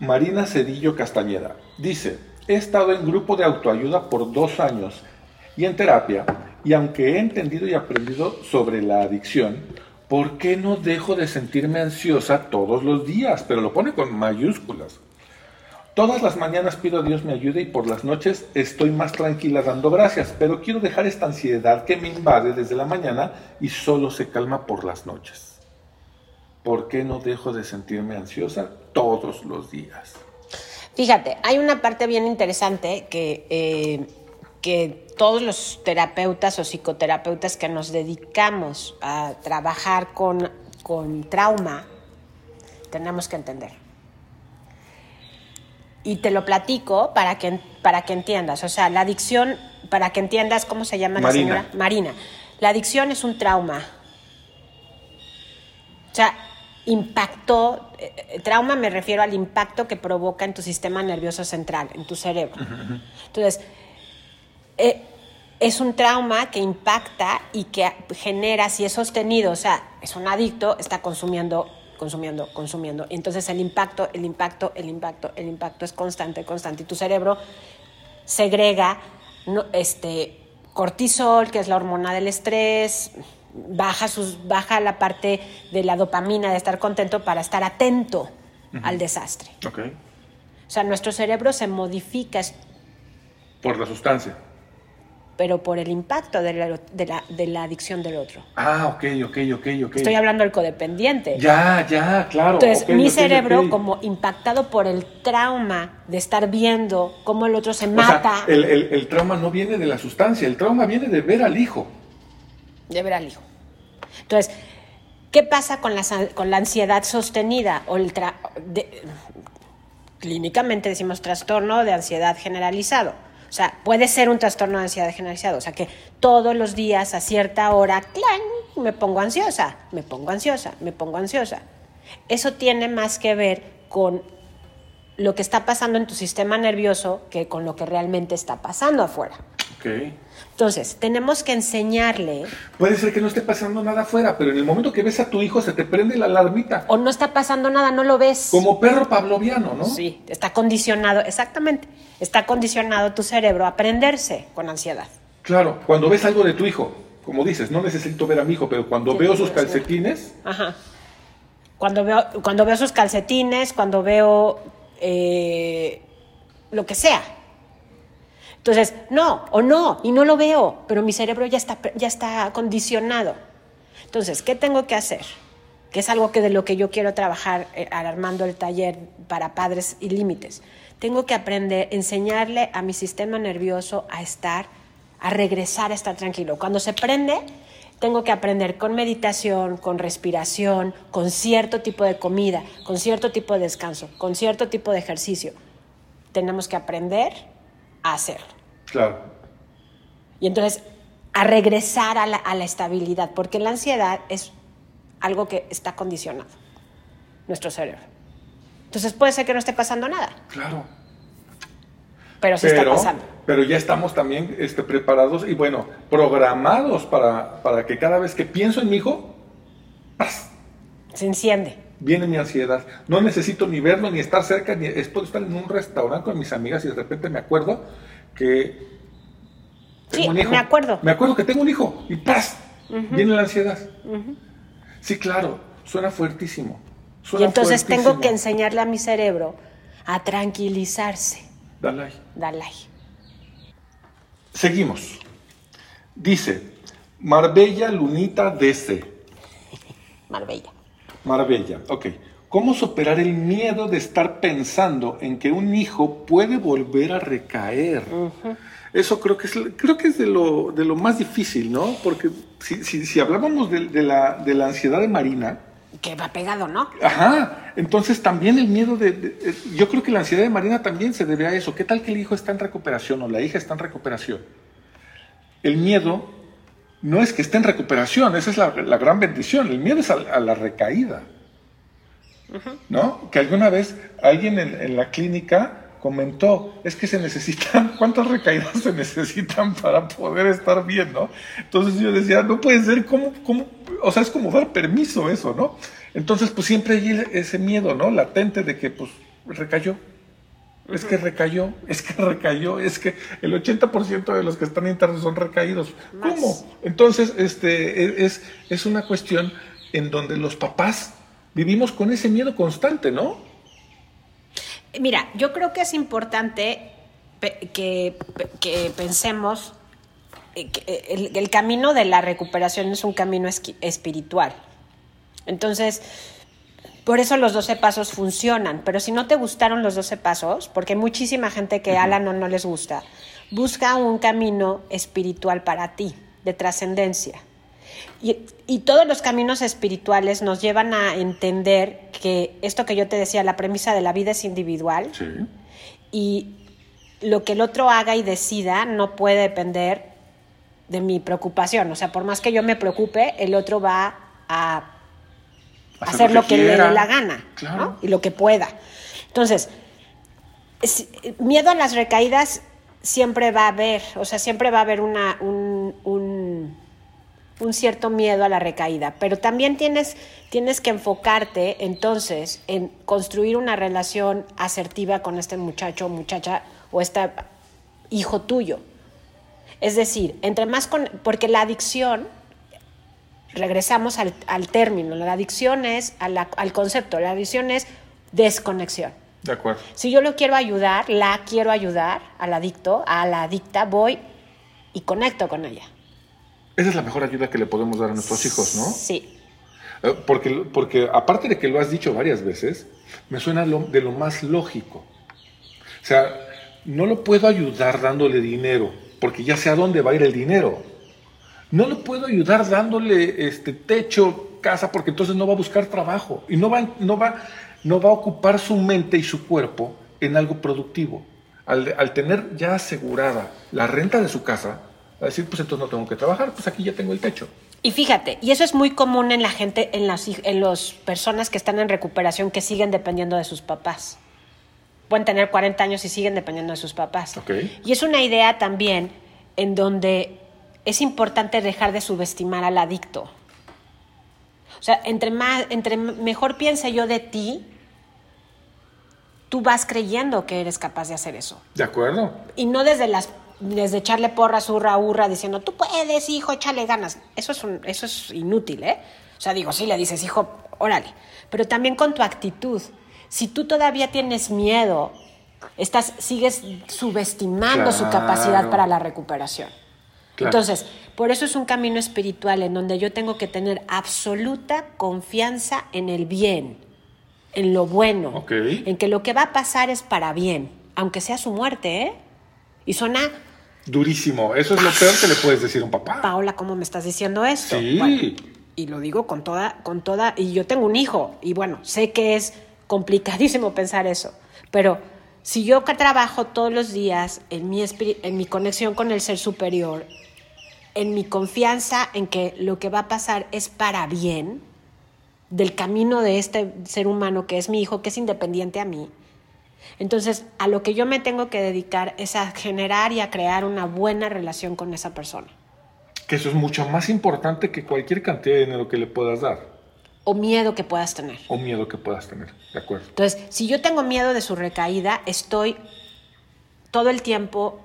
Marina Cedillo Castañeda dice, he estado en grupo de autoayuda por dos años y en terapia, y aunque he entendido y aprendido sobre la adicción, ¿por qué no dejo de sentirme ansiosa todos los días? Pero lo pone con mayúsculas. Todas las mañanas pido a Dios me ayude y por las noches estoy más tranquila dando gracias, pero quiero dejar esta ansiedad que me invade desde la mañana y solo se calma por las noches. ¿Por qué no dejo de sentirme ansiosa todos los días? Fíjate, hay una parte bien interesante que, eh, que todos los terapeutas o psicoterapeutas que nos dedicamos a trabajar con, con trauma tenemos que entender y te lo platico para que, para que entiendas. O sea, la adicción, para que entiendas cómo se llama la señora Marina. La adicción es un trauma. O sea, impactó, eh, trauma me refiero al impacto que provoca en tu sistema nervioso central, en tu cerebro. Entonces, eh, es un trauma que impacta y que genera, si es sostenido, o sea, es un adicto, está consumiendo consumiendo, consumiendo. Entonces el impacto, el impacto, el impacto, el impacto es constante, constante. Y tu cerebro segrega este, cortisol, que es la hormona del estrés, baja, sus, baja la parte de la dopamina de estar contento para estar atento al desastre. Okay. O sea, nuestro cerebro se modifica. Por la sustancia pero por el impacto de la, de la, de la adicción del otro. Ah, ok, ok, ok, ok. Estoy hablando del codependiente. Ya, ya, claro. Entonces, mi cerebro, como impactado por el trauma de estar viendo cómo el otro se mata. el, el, el, trauma no viene de la sustancia, el trauma viene de ver al hijo. De ver al hijo. Entonces, ¿qué pasa con la, con la ansiedad sostenida? O el clínicamente decimos trastorno de ansiedad generalizado o sea, puede ser un trastorno de ansiedad generalizado. O sea, que todos los días a cierta hora, ¡clan! me pongo ansiosa, me pongo ansiosa, me pongo ansiosa. Eso tiene más que ver con lo que está pasando en tu sistema nervioso que con lo que realmente está pasando afuera. Okay. Entonces, tenemos que enseñarle. Puede ser que no esté pasando nada afuera, pero en el momento que ves a tu hijo se te prende la alarmita. O no está pasando nada, no lo ves. Como perro pavloviano, ¿no? Sí, está condicionado, exactamente. Está condicionado tu cerebro a aprenderse con ansiedad. Claro, cuando ves algo de tu hijo, como dices, no necesito ver a mi hijo, pero cuando veo sus calcetines. Ajá. Cuando veo, cuando veo sus calcetines, cuando veo eh, lo que sea entonces, no, o no, y no lo veo, pero mi cerebro ya está, ya está condicionado. Entonces, ¿qué tengo que hacer? Que es algo que de lo que yo quiero trabajar eh, armando el taller para padres y límites. Tengo que aprender, enseñarle a mi sistema nervioso a estar, a regresar a estar tranquilo. Cuando se prende, tengo que aprender con meditación, con respiración, con cierto tipo de comida, con cierto tipo de descanso, con cierto tipo de ejercicio. Tenemos que aprender a hacerlo. Claro. Y entonces a regresar a la, estabilidad, porque la ansiedad es algo que está condicionado, nuestro cerebro. Entonces puede ser que no esté pasando nada. Claro. Pero sí está pasando. Pero ya estamos también este, preparados y bueno, programados para, para que cada vez que pienso en mi hijo, se enciende viene mi ansiedad. No necesito ni verlo, ni estar cerca, ni es puedo estar en un restaurante con mis amigas y de repente me acuerdo que tengo un hijo. me acuerdo. Me acuerdo que tengo un hijo y ¡paz! Viene la ansiedad. Sí, claro, suena fuertísimo. y entonces tengo que enseñarle a mi cerebro a tranquilizarse. Dalai. Dalai. Seguimos. Dice, Marbella Lunita DC. *laughs* Marbella. Maravilla, ok. ¿Cómo superar el miedo de estar pensando en que un hijo puede volver a recaer? Eso creo que es, creo que es de, lo, de lo más difícil, ¿no? Porque si, si, hablábamos de, la, de la ansiedad de Marina, que va pegado, ¿no? Ajá. Entonces también el miedo de, Yo creo que la ansiedad de Marina también se debe a eso. ¿Qué tal que el hijo está en recuperación o la hija está en recuperación? El miedo no es que esté en recuperación, esa es la, gran bendición. El miedo es a, la recaída. ¿No? Que alguna vez alguien en, la clínica comentó, es que se necesitan, *laughs* ¿cuántas recaídas se necesitan para poder estar bien, ¿no? Entonces yo decía, no puede ser, ¿cómo, cómo? O sea, es como dar permiso eso, ¿no? Entonces, pues siempre hay ese miedo, ¿no? Latente de que, pues, recayó. Es que recayó, es que recayó, es que el 80% de los que están internados son recaídos. ¿Cómo? Entonces, este, e, es, es una cuestión en donde los papás vivimos con ese miedo constante, ¿no? Mira, yo creo que es importante que, que pensemos eh, que eh, el, el camino de la recuperación es un camino espiritual. Entonces, por eso los 12 pasos funcionan. Pero si no te gustaron los 12 pasos, porque hay muchísima gente que a Alan no, no les gusta, busca un camino espiritual para ti, de trascendencia. Y, y todos los caminos espirituales nos llevan a entender que esto que yo te decía, la premisa de la vida es individual Sí. y lo que el otro haga y decida no puede depender de mi preocupación. O sea, por más que yo me preocupe, el otro va a hacer, lo que, le dé la gana Claro. ¿no? y lo que pueda. Entonces, miedo a las recaídas siempre va a haber, o sea, siempre va a haber una, un, un- un cierto miedo a la recaída, pero también tienes, tienes que enfocarte entonces en construir una relación asertiva con este muchacho, muchacha o este hijo tuyo. Es decir, entre más con, porque la adicción, regresamos al, al término, la adicción es a la- al concepto, la adicción es desconexión. De acuerdo. Si yo lo quiero ayudar, la quiero ayudar al adicto, a la adicta, voy y conecto con ella. Esa es la mejor ayuda que le podemos dar a nuestros hijos, ¿no? Sí. Eh, Porque, porque aparte de que lo has dicho varias veces, me suena lo- de lo más lógico. O sea, no lo puedo ayudar dándole dinero, porque ya sé a dónde va a ir el dinero. No lo puedo ayudar dándole este techo, casa, porque entonces no va a buscar trabajo y no va, no va, no va a ocupar su mente y su cuerpo en algo productivo. Al, al tener ya asegurada la renta de su casa, va a decir, pues entonces no tengo que trabajar, pues aquí ya tengo el techo. Y fíjate, y eso es muy común en la gente, en las en los personas que están en recuperación que siguen dependiendo de sus papás. Pueden tener 40 años y siguen dependiendo de sus papás. Y es una idea también en donde es importante dejar de subestimar al adicto. O sea, entre, más, entre mejor piense yo de ti, tú vas creyendo que eres capaz de hacer eso. ¿De acuerdo? Y no desde las desde echarle porras, hurra, hurra, diciendo, tú puedes, hijo, échale ganas. Eso es, un- eso es inútil, ¿eh? O sea, digo, sí le dices, hijo, órale. Pero también con tu actitud. Si tú todavía tienes miedo, estás, sigues subestimando su capacidad para la recuperación. Claro. Entonces, por eso es un camino espiritual en donde yo tengo que tener absoluta confianza en el bien, en lo bueno, en que lo que va a pasar es para bien, aunque sea su muerte, ¿eh? Y suena, Durísimo. Eso es lo peor que le puedes decir a un papá. Paola, ¿cómo me estás diciendo esto? Sí. Bueno, y lo digo con toda, con toda, y yo tengo un hijo, y bueno, sé que es complicadísimo pensar eso, pero si yo que trabajo todos los días en mi, en mi conexión con el ser superior, en mi confianza en que lo que va a pasar es para bien, del camino de este ser humano que es mi hijo, que es independiente a mí, entonces, a lo que yo me tengo que dedicar es a generar y a crear una buena relación con esa persona. Que eso es mucho más importante que cualquier cantidad de dinero que le puedas dar O miedo que puedas tener. o miedo que puedas tener. ¿De acuerdo? Entonces, si yo tengo miedo de su recaída, estoy todo el tiempo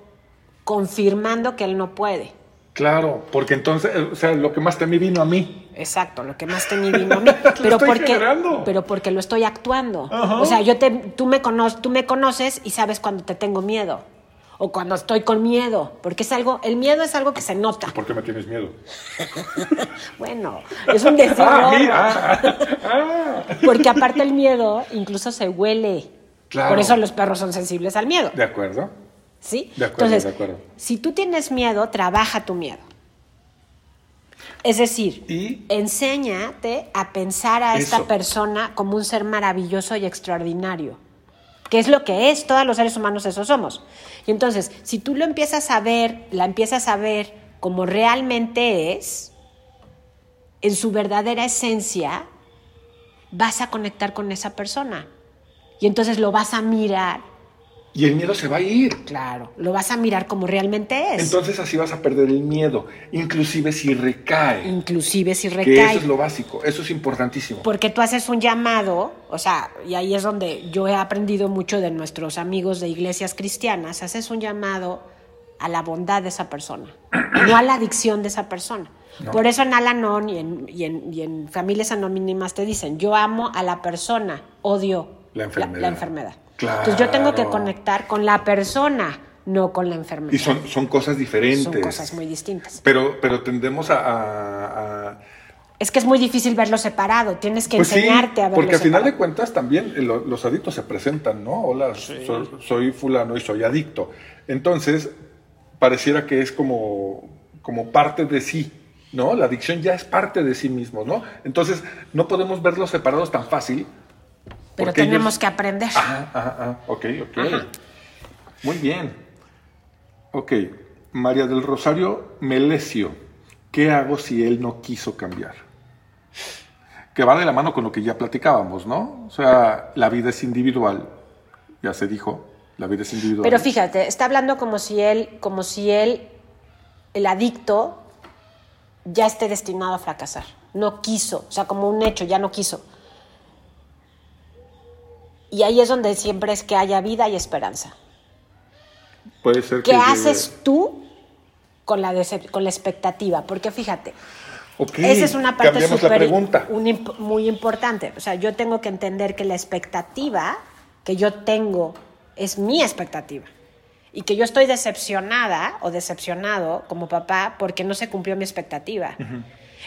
confirmando que él no puede. Claro, porque entonces, eh, o sea, lo que más temí vino a mí. Exacto, lo que más tenía vino a mí. *laughs* Pero estoy porque, generando. pero porque lo estoy actuando. Ajá. O sea, yo te, tú, me cono, tú me conoces y sabes cuando te tengo miedo. O cuando estoy con miedo. Porque es algo, el miedo es algo que se nota. ¿Por qué me tienes miedo? *laughs* Bueno, es un decir. Ah. Ah. *laughs* Porque aparte el miedo incluso se huele. Claro. Por eso los perros son sensibles al miedo. ¿De acuerdo? ¿Sí? De acuerdo, Entonces, de acuerdo. si tú tienes miedo, trabaja tu miedo. Es decir, Y- enséñate a pensar a esta persona como un ser maravilloso y extraordinario. Que es lo que es, todos los seres humanos eso somos. Y entonces, si tú lo empiezas a ver, la empiezas a ver como realmente es, en su verdadera esencia, vas a conectar con esa persona. Y entonces lo vas a mirar, Y el miedo se va a ir. claro, lo vas a mirar como realmente es. Entonces así vas a perder el miedo, inclusive si recae. inclusive si Que recae. eso es lo básico, eso es importantísimo. Porque tú haces un llamado, o sea, y ahí es donde yo he aprendido mucho de nuestros amigos de iglesias cristianas, haces un llamado a la bondad de esa persona, no a la adicción de esa persona. Por eso en Al-Anon y en, y, en, y en familias anónimas te dicen, yo amo a la persona, odio La enfermedad. La, enfermedad. Entonces yo tengo que conectar con la persona, no con la enfermedad. Y son, son cosas diferentes. Son cosas muy distintas. Pero, pero tendemos a, Es que es muy difícil verlo separado, tienes que pues enseñarte a verlo Porque al final de cuentas también eh, los adictos se presentan, ¿no? Hola, soy, fulano y soy adicto. Entonces, pareciera que es como, como parte de sí. ¿no? La adicción ya es parte de sí mismo, ¿no? Entonces, no podemos verlos separados tan fácil. Pero tenemos que aprender. Ajá, ajá, ajá. Ok, ok. Muy bien. Ok. María del Rosario Melesio. ¿Qué hago si él no quiso cambiar? Que va de la mano con lo que ya platicábamos, ¿no? O sea, la vida es individual. Ya se dijo, la vida es individual. Pero fíjate, está hablando como si él, como si él, el adicto, ya esté destinado a fracasar. No quiso, o sea, como un hecho, ya no quiso. Y ahí es donde siempre es que haya vida y esperanza. Puede ser que ¿Qué haces tú con la, con la expectativa? Porque fíjate, esa es una parte súper muy importante. O sea, yo tengo que entender que la expectativa que yo tengo es mi expectativa y que yo estoy decepcionada o decepcionado como papá porque no se cumplió mi expectativa.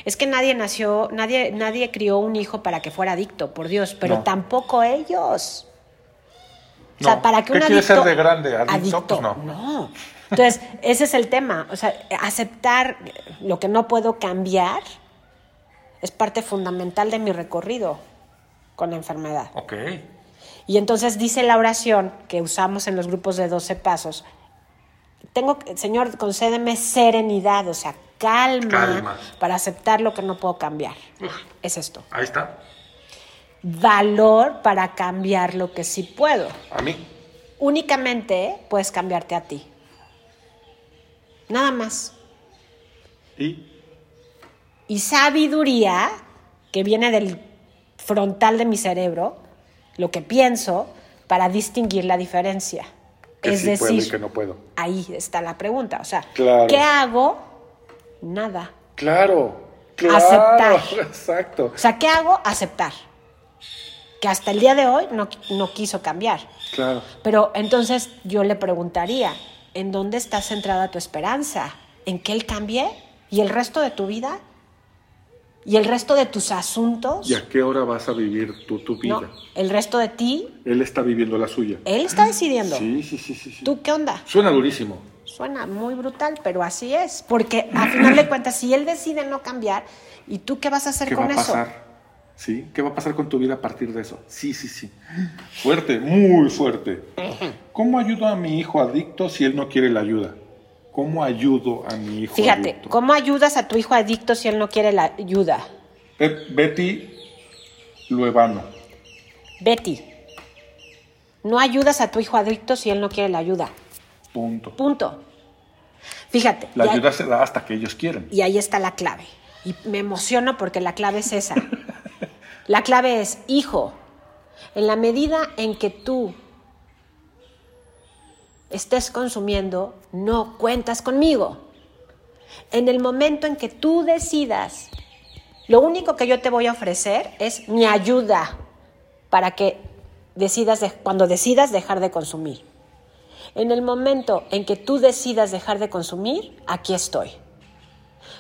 Es que nadie nació, nadie, nadie crió un hijo para que fuera adicto, por Dios, pero tampoco ellos. O sea, para que un adicto, ser de grande? Adicto, pues no. no. Entonces, ese es el tema. O sea, aceptar lo que no puedo cambiar es parte fundamental de mi recorrido con la enfermedad. Ok. Y entonces dice la oración que usamos en los grupos de 12 pasos, tengo, Señor, concédeme serenidad, o sea, calma, para aceptar lo que no puedo cambiar. es esto. Ahí está. Valor para cambiar lo que sí puedo. A mí. Únicamente puedes cambiarte a ti. Nada más. ¿Y? Y sabiduría, que viene del frontal de mi cerebro, lo que pienso para distinguir la diferencia. es decir, que no puedo. ahí está la pregunta. O sea, ¿qué hago? Nada. Claro, claro. Aceptar. *laughs* Exacto. O sea, ¿qué hago? Aceptar. Que hasta el día de hoy no, no quiso cambiar. Claro. Pero entonces yo le preguntaría, ¿en dónde está centrada tu esperanza? ¿En que él cambie? ¿Y el resto de tu vida? ¿Y el resto de tus asuntos? ¿Y a qué hora vas a vivir tú tu vida? el resto de ti. Él está viviendo la suya. Él está decidiendo. Sí, sí, sí, sí. ¿Tú qué onda? Suena durísimo. Suena muy brutal, pero así es. Porque a final de cuentas, si él decide no cambiar, ¿y tú qué vas a hacer con va a eso? Pasar? ¿Sí? ¿Qué va a pasar con tu vida a partir de eso? Sí, sí, sí. Fuerte, muy fuerte. ¿Cómo ayudo a mi hijo adicto si él no quiere la ayuda? ¿Cómo ayudo a mi hijo Fíjate, ¿cómo ayudas a tu hijo adicto si él no quiere la ayuda? Betty Luevano. Betty, no ayudas a tu hijo adicto si él no quiere la ayuda. Punto. Punto. Fíjate. La ayuda se da hasta que ellos quieren. Y ahí está la clave. Y me emociono porque la clave es esa. *laughs* la clave es, hijo, en la medida en que tú estés consumiendo, no cuentas conmigo. En el momento en que tú decidas lo único que yo te voy a ofrecer es mi ayuda para que decidas, cuando decidas dejar de consumir. En el momento en que tú decidas dejar de consumir, aquí estoy.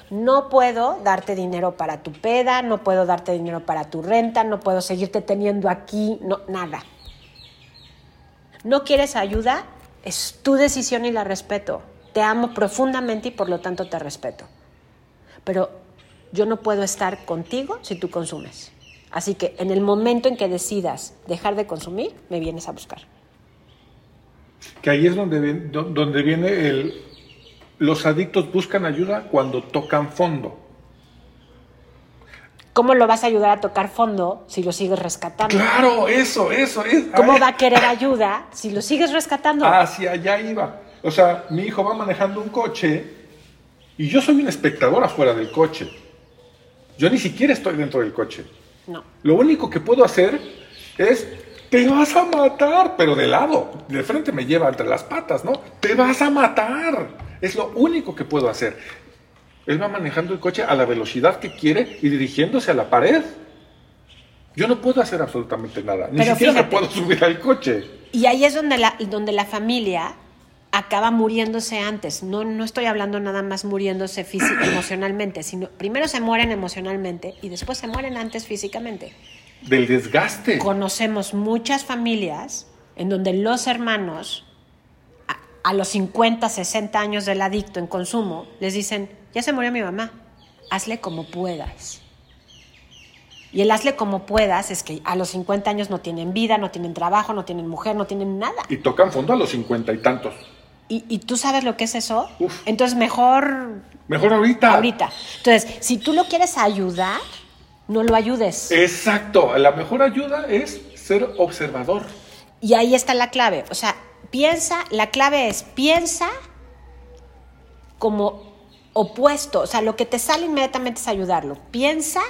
No puedo darte dinero para tu peda, no puedo darte dinero para tu renta, no puedo seguirte teniendo aquí, no, nada. ¿No quieres ayuda? Es tu decisión y la respeto. Te amo profundamente y por lo tanto te respeto. Pero yo no puedo estar contigo si tú consumes. Así que en el momento en que decidas dejar de consumir, me vienes a buscar. Que ahí es donde, viene, donde viene el... Los adictos buscan ayuda cuando tocan fondo. ¿Cómo lo vas a ayudar a tocar fondo si lo sigues rescatando? Claro, eso, eso. Es, ¿Cómo va a querer ayuda si lo sigues rescatando? Hacia allá iba. O sea, mi hijo va manejando un coche y yo soy un espectador afuera del coche. Yo ni siquiera estoy dentro del coche. No. Lo único que puedo hacer es, te vas a matar, pero de lado, de frente me lleva entre las patas, ¿no? Te vas a matar. Es lo único que puedo hacer. Él va manejando el coche a la velocidad que quiere y dirigiéndose a la pared. Yo no puedo hacer absolutamente nada. Ni Pero siquiera me puedo subir al coche. Y ahí es donde la, donde la familia acaba muriéndose antes. No, no estoy hablando nada más muriéndose *clears throat* emocionalmente, sino primero se mueren emocionalmente y después se mueren antes físicamente. Del desgaste. Conocemos muchas familias en donde los hermanos, a, a los 50, 60 años del adicto en consumo, les dicen, ya se murió mi mamá, hazle como puedas. Y el hazle como puedas es que a los 50 años no tienen vida, no tienen trabajo, no tienen mujer, no tienen nada. Y tocan fondo a los cincuenta y tantos. ¿Y, y tú sabes lo que es eso? Uf. Entonces mejor Mejor ahorita. ahorita. Entonces, si tú lo quieres ayudar, no lo ayudes. Exacto. La mejor ayuda es ser observador. Y ahí está la clave. O sea, piensa, la clave es piensa como opuesto. O sea, lo que te sale inmediatamente es ayudarlo. Piensa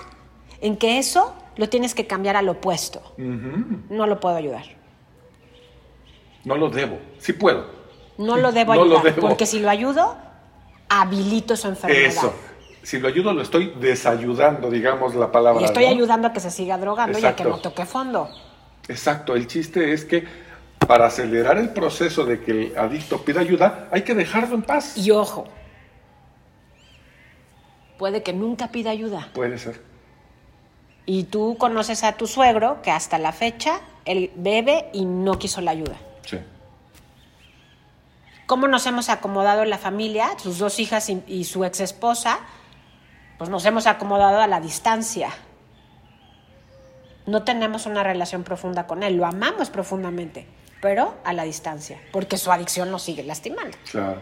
en que eso lo tienes que cambiar al opuesto. No lo puedo ayudar. No lo debo. Sí puedo. No lo debo No lo ayudar. debo. Porque si lo ayudo, habilito su enfermedad. Eso. Si lo ayudo, lo estoy desayudando, digamos la palabra. Y estoy ¿no? ayudando a que se siga drogando y a que Exacto. no toque fondo. Exacto. El chiste es que para acelerar el proceso de que el adicto pida ayuda, hay que dejarlo en paz. Y ojo, puede que nunca pida ayuda. Puede ser. Y tú conoces a tu suegro que hasta la fecha él bebe y no quiso la ayuda. Sí. ¿Cómo nos hemos acomodado en la familia? Sus dos hijas y, y su ex esposa, pues nos hemos acomodado a la distancia. No tenemos una relación profunda con él, lo amamos profundamente, pero a la distancia, porque su adicción nos sigue lastimando. Claro.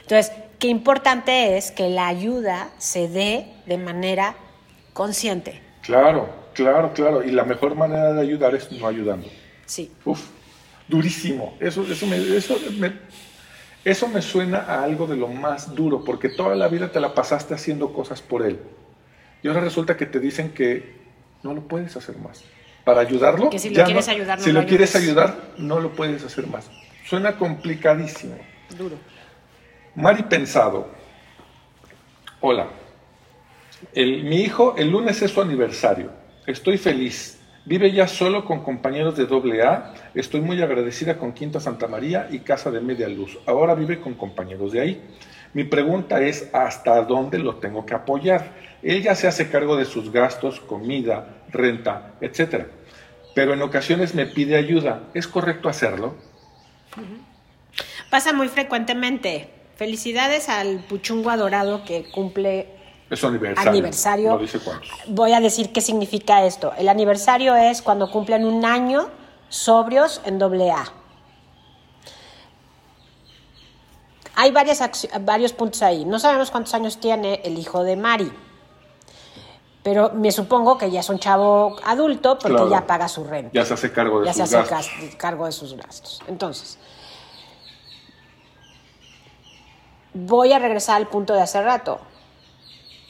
Entonces, qué importante es que la ayuda se dé de manera consciente. Claro, claro, claro. Y la mejor manera de ayudar es no ayudando. Sí. Uf, durísimo. Eso, eso, me, eso, me, eso me suena a algo de lo más duro, porque toda la vida te la pasaste haciendo cosas por él. Y ahora resulta que te dicen que no lo puedes hacer más. Para ayudarlo, Que si lo quieres ayudar, no si lo lo quieres ayudes. ayudar, no lo puedes hacer más. Suena complicadísimo. Duro. Mari Pensado. Hola. El- mi hijo, el lunes es su aniversario. Estoy feliz. Vive ya solo con compañeros de doble A. Estoy muy agradecida con Quinta Santa María y Casa de Media Luz. Ahora vive con compañeros de ahí. Mi pregunta es hasta dónde lo tengo que apoyar. Él ya se hace cargo de sus gastos, comida, renta, etc. Pero en ocasiones me pide ayuda. ¿Es correcto hacerlo? Pasa muy frecuentemente. Felicidades al puchungo adorado que cumple Es su aniversario. aniversario. No dice cuántos. Voy a decir qué significa esto. El aniversario es cuando cumplen un año sobrios en doble A. Hay varias varios puntos ahí. No sabemos cuántos años tiene el hijo de Mari. Pero me supongo que ya es un chavo adulto porque Claro. ya paga su renta. Ya se hace cargo de ya se sus hace gastos. cargo de sus gastos. Entonces, voy a regresar al punto de hace rato.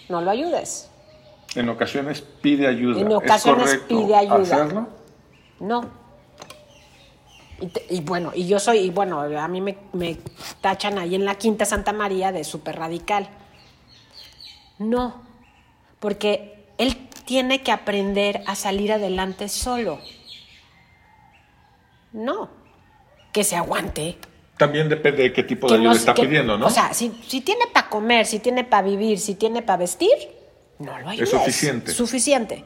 No lo ayudes. En ocasiones pide ayuda. En ¿Es ocasiones correcto pide ayuda. hacerlo? No. Y, te- y bueno, y yo soy, y bueno, a mí me, me tachan ahí en la Quinta Santa María de súper radical. No, porque él tiene que aprender a salir adelante solo. No, que se aguante. También depende de qué tipo de ayuda está que- pidiendo, ¿no? O sea, si, si tiene para comer, si tiene para vivir, si tiene para vestir, no lo ayudes. suficiente. Suficiente.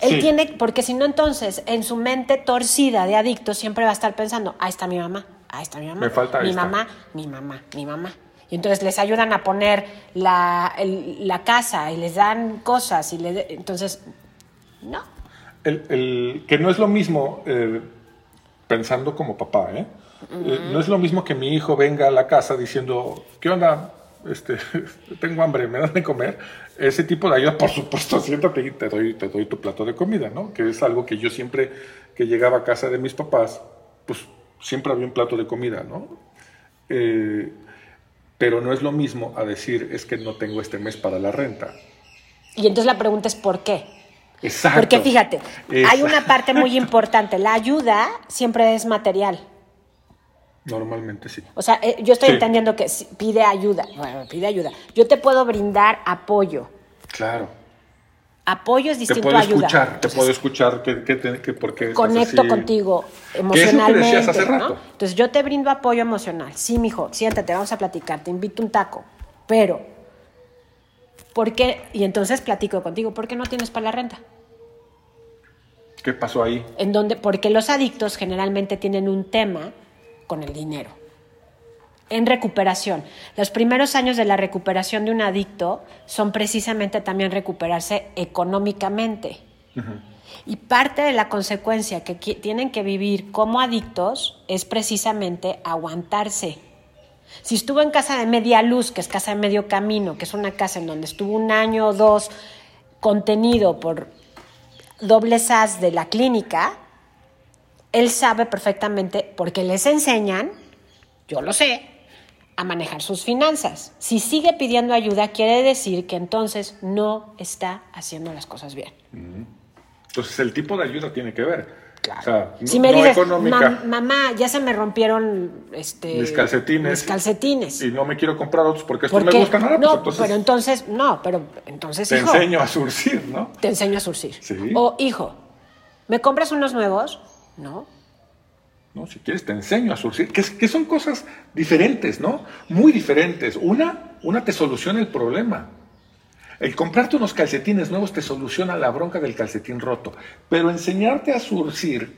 Él Sí. tiene, porque si no, entonces, en su mente torcida de adicto, siempre va a estar pensando, ahí está mi mamá, ahí está mi mamá. Me falta mi mamá, mi mamá, mi mamá. Y entonces les ayudan a poner la, el- la casa y les dan cosas y le, entonces, no. El, el- que no es lo mismo, eh, pensando como papá, ¿eh? Eh, No es lo mismo que mi hijo venga a la casa diciendo, ¿qué onda? Este, *laughs* tengo hambre, ¿me das de comer? Ese tipo de ayuda, por supuesto, *laughs* siéntate y te doy, te doy tu plato de comida, ¿no? Que es algo que yo siempre que llegaba a casa de mis papás, pues siempre había un plato de comida, ¿no? Eh, pero no es lo mismo a decir, es que no tengo este mes para la renta. Y entonces la pregunta es ¿por qué? Exacto. Porque fíjate, hay una parte muy *laughs* importante. La ayuda siempre es material. Normalmente sí. O sea, eh, yo estoy Sí. entendiendo que si- pide ayuda. Bueno, pide ayuda. Yo te puedo brindar apoyo, Claro. Apoyo es Te distinto puedo a ayuda. escuchar, te puedo escuchar que, que, te- que porque conecto así. contigo ¿Qué es lo que emocionalmente. decías hace ¿no? rato? Entonces yo te brindo apoyo emocional. Sí, mijo, siéntate, vamos a platicar, te invito un taco. Pero, ¿por qué? Y entonces platico contigo, ¿por qué no tienes para la renta? ¿Qué pasó ahí? En donde, porque los adictos generalmente tienen un tema con el dinero. En recuperación. Los primeros años de la recuperación de un adicto son precisamente también recuperarse económicamente. Y parte de la consecuencia que tienen que vivir como adictos es precisamente aguantarse. Si estuvo en casa de media luz, que es casa de medio camino, que es una casa en donde estuvo un año o dos contenido por doble SAS de la clínica, él sabe perfectamente, porque les enseñan, yo lo sé, a manejar sus finanzas. Si sigue pidiendo ayuda, quiere decir que entonces no está haciendo las cosas bien. Entonces el tipo de ayuda tiene que ver. O sea, no, si me no dices, económica. "Mam- mamá, ya se me rompieron este, mis calcetines. mis calcetines. Y no me quiero comprar otros porque estos ¿Por me qué? gustan nada. no, pues entonces pero entonces, no, pero entonces, te hijo, enseño a surcir, ¿no? te enseño a surcir. Sí. O, hijo, ¿me compras unos nuevos? No. ¿no? Si quieres, te enseño a surcir, que, que son cosas diferentes, ¿no? Muy diferentes. Una, una te soluciona el problema. El comprarte unos calcetines nuevos te soluciona la bronca del calcetín roto, pero enseñarte a surcir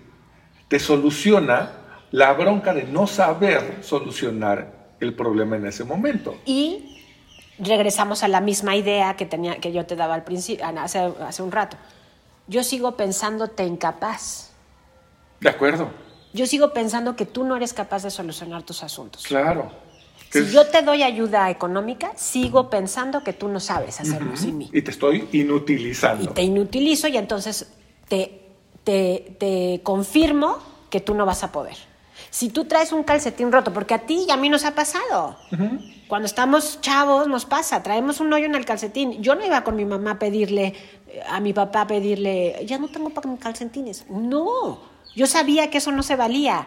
te soluciona la bronca de no saber solucionar el problema en ese momento. Y regresamos a la misma idea que, tenía, que yo te daba al principio, hace, hace un rato. Yo sigo pensándote incapaz. ¿De acuerdo? Yo sigo pensando que tú no eres capaz de solucionar tus asuntos. Claro. Si es- yo te doy ayuda económica, sigo pensando que tú no sabes hacerlo sin mí. Y te estoy inutilizando. Y te inutilizo y entonces te, te, te confirmo que tú no vas a poder. Si tú traes un calcetín roto, porque a ti y a mí nos ha pasado. Cuando estamos chavos nos pasa, traemos un hoyo en el calcetín. Yo no iba con mi mamá a pedirle, eh, a mi papá a pedirle, ya no tengo para mis calcetines. No, yo sabía que eso no se valía.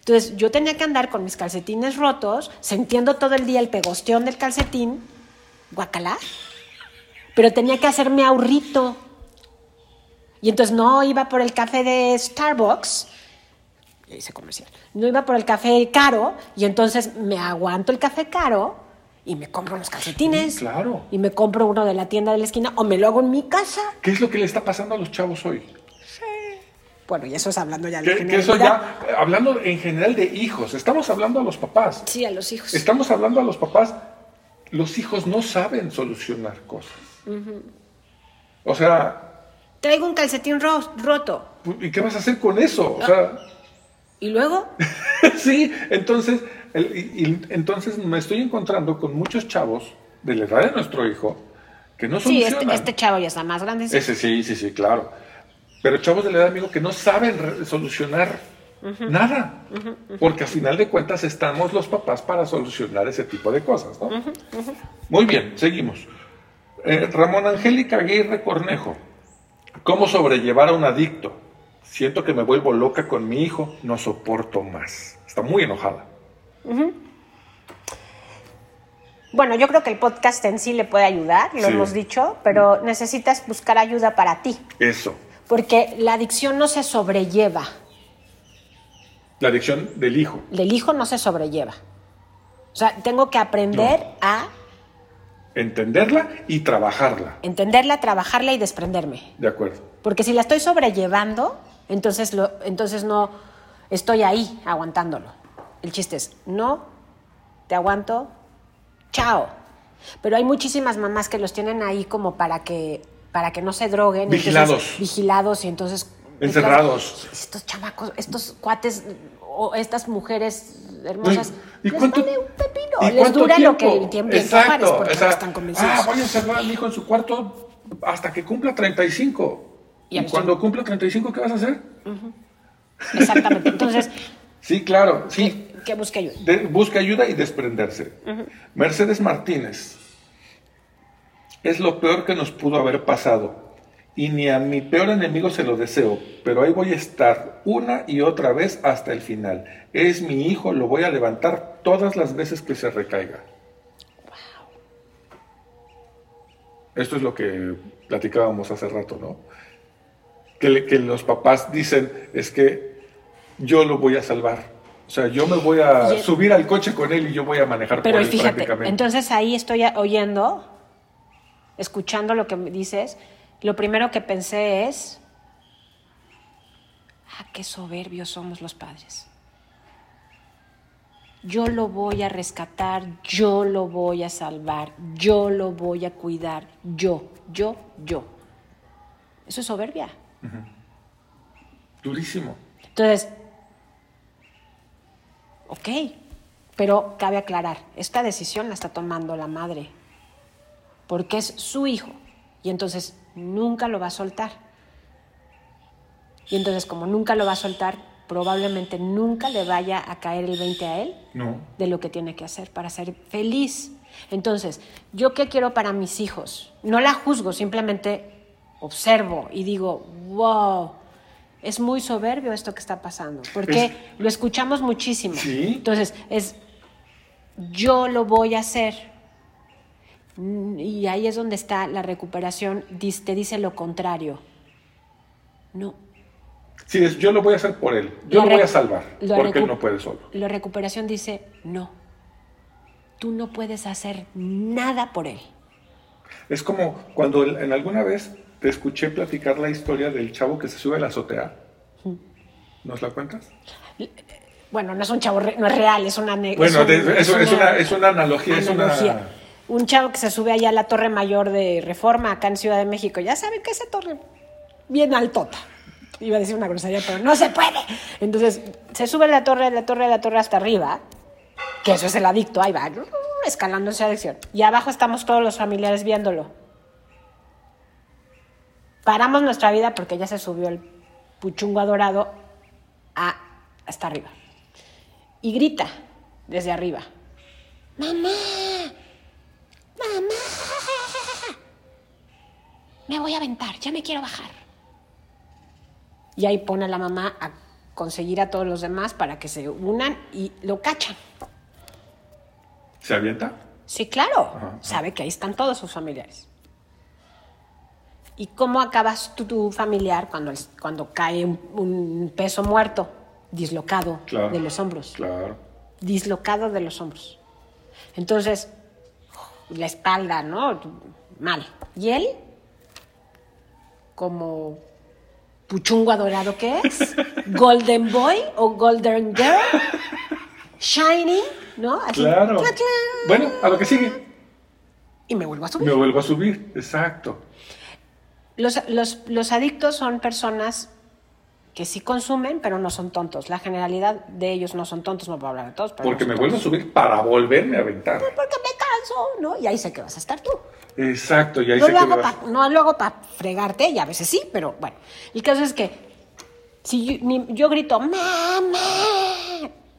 Entonces yo tenía que andar con mis calcetines rotos, sintiendo todo el día el pegosteón del calcetín, guacalá, pero tenía que hacerme ahorrito. Y entonces no iba por el café de Starbucks, hice comercial, no iba por el café caro y entonces me aguanto el café caro y me compro unos calcetines. Sí, claro. Y me compro uno de la tienda de la esquina o me lo hago en mi casa. ¿Qué es lo que le está pasando a los chavos hoy? Bueno, y eso es hablando ya de Que, que eso generalidad. ya, hablando en general de hijos, estamos hablando a los papás. Sí, a los hijos. Estamos hablando a los papás. Los hijos no saben solucionar cosas. O sea, Traigo un calcetín ro- roto. ¿y qué vas a hacer con eso? O sea, ¿Y luego? *laughs* sí, entonces, el- y- y entonces me estoy encontrando con muchos chavos de la edad de nuestro hijo que no Sí, solucionan. este, este chavo ya está más grande. sí. Ese sí, sí, sí, claro. Pero chavos de la edad amigo que no saben solucionar nada. Porque a final de cuentas estamos los papás para solucionar ese tipo de cosas, ¿no? Muy bien, seguimos. Eh, Ramón Angélica Aguirre Cornejo. ¿Cómo sobrellevar a un adicto? Siento que me vuelvo loca con mi hijo, no soporto más. Está muy enojada. Bueno, yo creo que el podcast en sí le puede ayudar, lo Sí. hemos dicho, pero necesitas buscar ayuda para ti, Eso. Porque la adicción no se sobrelleva, La adicción del hijo. del hijo no se sobrelleva. O sea, tengo que aprender a Entenderla y trabajarla. entenderla, trabajarla y desprenderme. De acuerdo. Porque si la estoy sobrellevando, entonces, lo, entonces no estoy ahí aguantándolo. El chiste es, no, te aguanto, chao. Pero hay muchísimas mamás que los tienen ahí como para que, para que no se droguen. entonces, Vigilados. vigilados y entonces... Encerrados. Estos chamacos, estos cuates o estas mujeres hermosas, ¿Y les cuánto, vale un pepino. ¿y Les dura lo que tiempo? tiempo Exacto, porque o sea, no están convencidos. Ah, voy a encerrar a mi hijo en su cuarto hasta que cumpla 35. Y Y, cuando cumpla 35, ¿qué vas a hacer? Exactamente. Entonces, *laughs* Sí, claro, sí. que, que busque ayuda. De- busca ayuda y desprenderse. Mercedes Martínez. Es lo peor que nos pudo haber pasado. Y ni a mi peor enemigo se lo deseo, pero ahí voy a estar una y otra vez hasta el final. Es mi hijo, lo voy a levantar todas las veces que se recaiga. Esto es lo que platicábamos hace rato, ¿no? Que, le- que los papás dicen, es que yo lo voy a salvar. O sea, yo me voy a Y- subir al coche con él y yo voy a manejar Pero por él fíjate, prácticamente. entonces ahí estoy oyendo, escuchando lo que me dices. Lo primero que pensé es, ah, qué soberbios somos los padres. Yo lo voy a rescatar, yo lo voy a salvar, yo lo voy a cuidar, yo, yo, yo. Eso es soberbia. Durísimo. Entonces, ok, pero cabe aclarar, esta decisión la está tomando la madre, porque es su hijo, y entonces nunca lo va a soltar. Y entonces, como nunca lo va a soltar, probablemente nunca le vaya a caer el 20 a él No. de lo que tiene que hacer para ser feliz. Entonces, ¿yo qué quiero para mis hijos? No la juzgo, simplemente observo y digo, wow, es muy soberbio esto que está pasando, porque Es- lo escuchamos muchísimo. Sí. Entonces, es, yo lo voy a hacer. Mm, Y ahí es donde está la recuperación, te dice lo contrario. No, Sí, es, yo lo voy a hacer por él. Yo lo voy a salvar. Porque él no puede solo. La recuperación dice, no, tú no puedes hacer nada por él. Es como cuando en alguna vez te escuché platicar la historia del chavo que se sube a la azotea. ¿Nos la cuentas? Bueno, no es un chavo, no es real, es una... Bueno, un- de- eso es una, es una analogía, es una... Un chavo que se sube allá a la Torre Mayor de Reforma, acá en Ciudad de México. Ya saben que esa torre bien altota. Iba a decir una grosería, pero no se puede. Entonces, se sube la torre, la torre, la torre hasta arriba, que eso es el adicto, ahí va, escalando esa adicción. Y abajo estamos todos los familiares viéndolo. Paramos nuestra vida porque ya se subió el puchungo adorado a, hasta arriba. Y grita desde arriba. ¡Mamá! Me voy a aventar, ya me quiero bajar. Y ahí pone a la mamá a conseguir a todos los demás para que se unan y lo cachan. ¿Se avienta? Sí, claro. Ajá. Sabe que ahí están todos sus familiares. ¿Y cómo acabas tú, tu familiar cuando, cuando cae un, un peso muerto, dislocado Claro. de los hombros? Claro. dislocado de los hombros. Entonces, la espalda, ¿no? Mal. Y él, como puchungo adorado que es, Golden Boy o Golden Girl, Shining, ¿no? Así, Claro. ¡tla, tla! Bueno, a lo que sigue. Y me vuelvo a subir. Me vuelvo a subir. Exacto. Los, los- los adictos son personas que sí consumen, pero no son tontos. La generalidad de ellos no son tontos, no puedo hablar de todos. Pero Porque no me vuelvo a subir para volverme a aventar. Porque me canso, ¿no? Y ahí sé que vas a estar tú. Exacto. Y ahí No sé lo, que hago vas- pa- no lo hago para fregarte, y a veces sí, pero bueno. El caso es que si yo, ni- yo grito, mamá,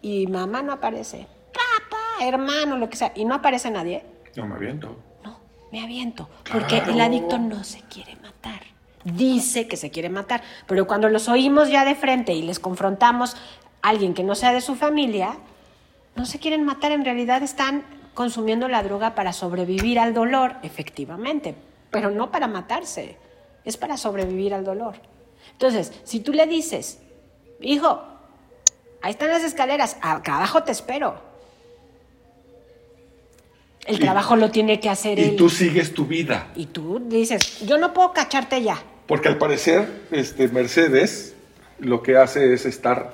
y mamá no aparece, papá, hermano, lo que sea, y no aparece nadie, No me aviento. no, me aviento. Porque el adicto no se quiere matar. Dice que se quiere matar. Pero cuando los oímos ya de frente y les confrontamos a alguien que no sea de su familia, no se quieren matar. En realidad están consumiendo la droga para sobrevivir al dolor, efectivamente. Pero no para matarse. Es para sobrevivir al dolor. Entonces, si tú le dices, hijo, ahí están las escaleras, acá abajo te espero. El Y- trabajo lo tiene que hacer Y él. tú sigues tu vida. Y tú dices, yo no puedo cacharte ya. Porque al parecer, este, Mercedes lo que hace es estar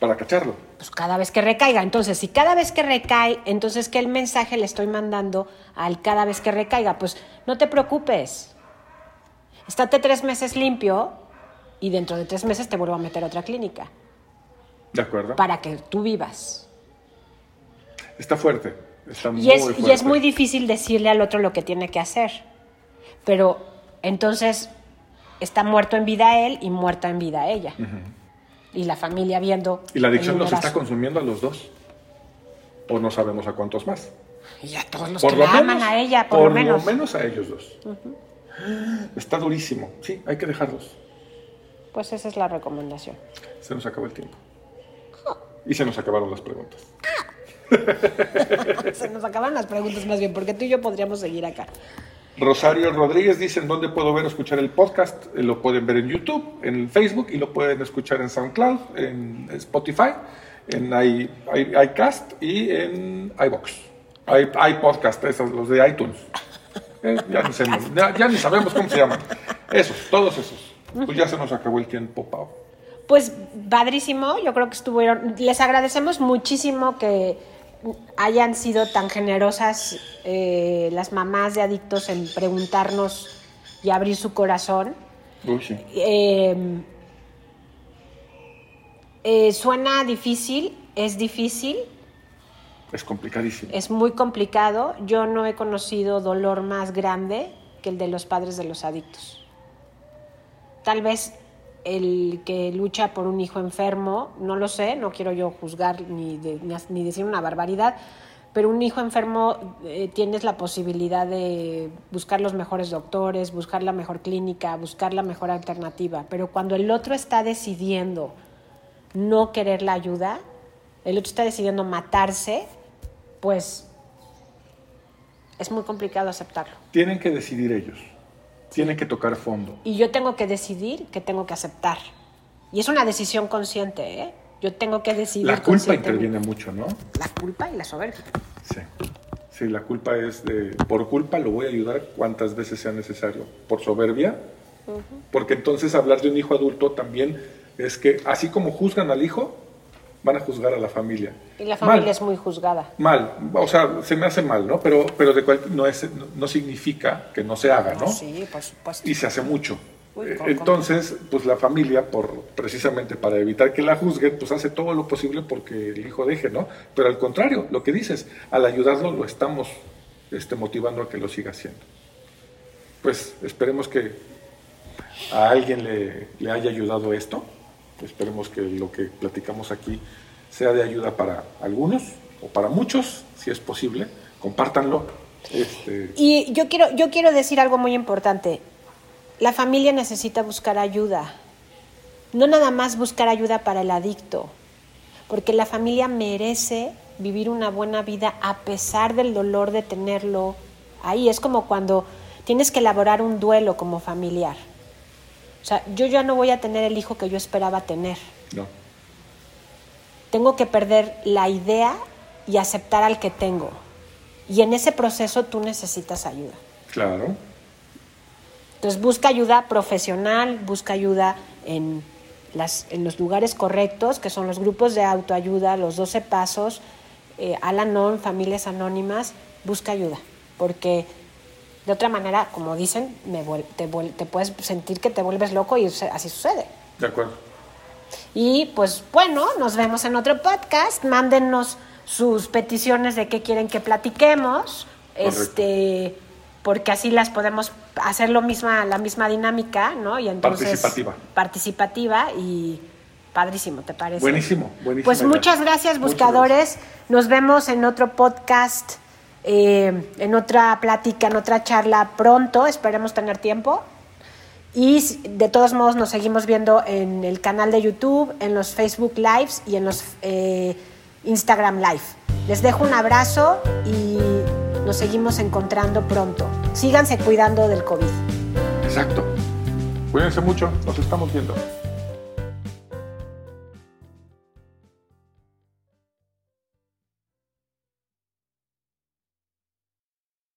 para cacharlo. Pues cada vez que recaiga. Entonces, si cada vez que recae, entonces, ¿qué el mensaje le estoy mandando al cada vez que recaiga? Pues no te preocupes. Estate tres meses limpio y dentro de tres meses te vuelvo a meter a otra clínica ¿De acuerdo? para que tú vivas. Está fuerte. Está muy Y es, fuerte. y es muy difícil decirle al otro lo que tiene que hacer. Pero entonces está muerto en vida él y muerta en vida ella. Y la familia viendo. Y la adicción los está consumiendo a los dos. O no sabemos a cuántos más. Y a todos los por que lo la menos, aman a ella, por, lo menos. a ellos dos. Está durísimo. Sí, hay que dejarlos. Pues esa es la recomendación. Se nos acabó el tiempo. Y se nos acabaron las preguntas. *laughs* Se nos acaban las preguntas más bien, porque tú y yo podríamos seguir acá. Rosario Rodríguez dice en dónde puedo ver o escuchar el podcast. Eh, Lo pueden ver en YouTube, en Facebook y lo pueden escuchar en SoundCloud, en Spotify, en i, iCast y en iBox. i, iPodcast, esos, los de iTunes. Eh, ya- ya ni sabemos cómo se llaman. Esos, todos esos. Pues ya se nos acabó el tiempo, Pau. Pues padrísimo, yo creo que estuvieron, les agradecemos muchísimo que hayan sido tan generosas eh, las mamás de adictos en preguntarnos y abrir su corazón. Sí. Eh, eh, suena difícil, es difícil, Es complicadísimo. es muy complicado. Yo no he conocido dolor más grande que el de los padres de los adictos. Tal vez el que lucha por un hijo enfermo, no lo sé, no quiero yo juzgar ni, de- ni decir una barbaridad, pero un hijo enfermo eh, tienes la posibilidad de buscar los mejores doctores, buscar la mejor clínica, buscar la mejor alternativa. Pero cuando el otro está decidiendo no querer la ayuda, el otro está decidiendo matarse, pues es muy complicado aceptarlo. Tienen que decidir ellos. Tienen que tocar fondo. Y yo tengo que decidir que tengo que aceptar. Y es una decisión consciente, ¿eh? Yo tengo que decidir La culpa interviene mucho, ¿no? La culpa y la soberbia. Sí. Sí, la culpa es de, por culpa lo voy a ayudar cuantas veces sea necesario. Por soberbia, porque entonces hablar de un hijo adulto también es que así como juzgan al hijo, van a juzgar a la familia. Y la familia Mal. es muy juzgada. Mal, o sea, se me hace mal, ¿no? Pero, pero de cual- no, es, no, no significa que no se haga, ¿no? Sí, por supuesto. Y se hace mucho. Uy, Eh, con- Entonces, pues la familia, por, precisamente para evitar que la juzguen, pues hace todo lo posible porque el hijo deje, ¿no? Pero al contrario, lo que dices, al ayudarlo lo estamos este, motivando a que lo siga haciendo. Pues esperemos que a alguien le, le haya ayudado esto. Esperemos que lo que platicamos aquí sea de ayuda para algunos o para muchos, si es posible. Compártanlo. Este, Y yo quiero, yo quiero decir algo muy importante. La familia necesita buscar ayuda. No nada más buscar ayuda para el adicto, porque la familia merece vivir una buena vida a pesar del dolor de tenerlo ahí. Es como cuando tienes que elaborar un duelo como familiar. O sea, yo ya no voy a tener el hijo que yo esperaba tener. no. Tengo que perder la idea y aceptar al que tengo. Y en ese proceso tú necesitas ayuda. Claro. Entonces busca ayuda profesional, busca ayuda en, las, en los lugares correctos, que son los grupos de autoayuda, los 12 pasos, eh, Al-Anon, familias anónimas, busca ayuda, porque de otra manera, como dicen, me te, te puedes sentir que te vuelves loco y así sucede. De acuerdo. Y pues bueno, nos vemos en otro podcast. Mándennos sus peticiones de qué quieren que platiquemos. Correcto. Este, porque así las podemos hacer lo misma, la misma dinámica, ¿no? Y entonces Participativa. participativa y padrísimo, ¿te parece? Buenísimo, buenísimo. Pues muchas gracias, buscadores. Nos vemos en otro podcast, eh, en otra plática, en otra charla pronto. Esperemos tener tiempo. Y de todos modos nos seguimos viendo en el canal de YouTube, en los Facebook Lives y en los eh, Instagram Live. Les dejo un abrazo y nos seguimos encontrando pronto. Síganse cuidando del COVID. Exacto. Cuídense mucho, nos estamos viendo.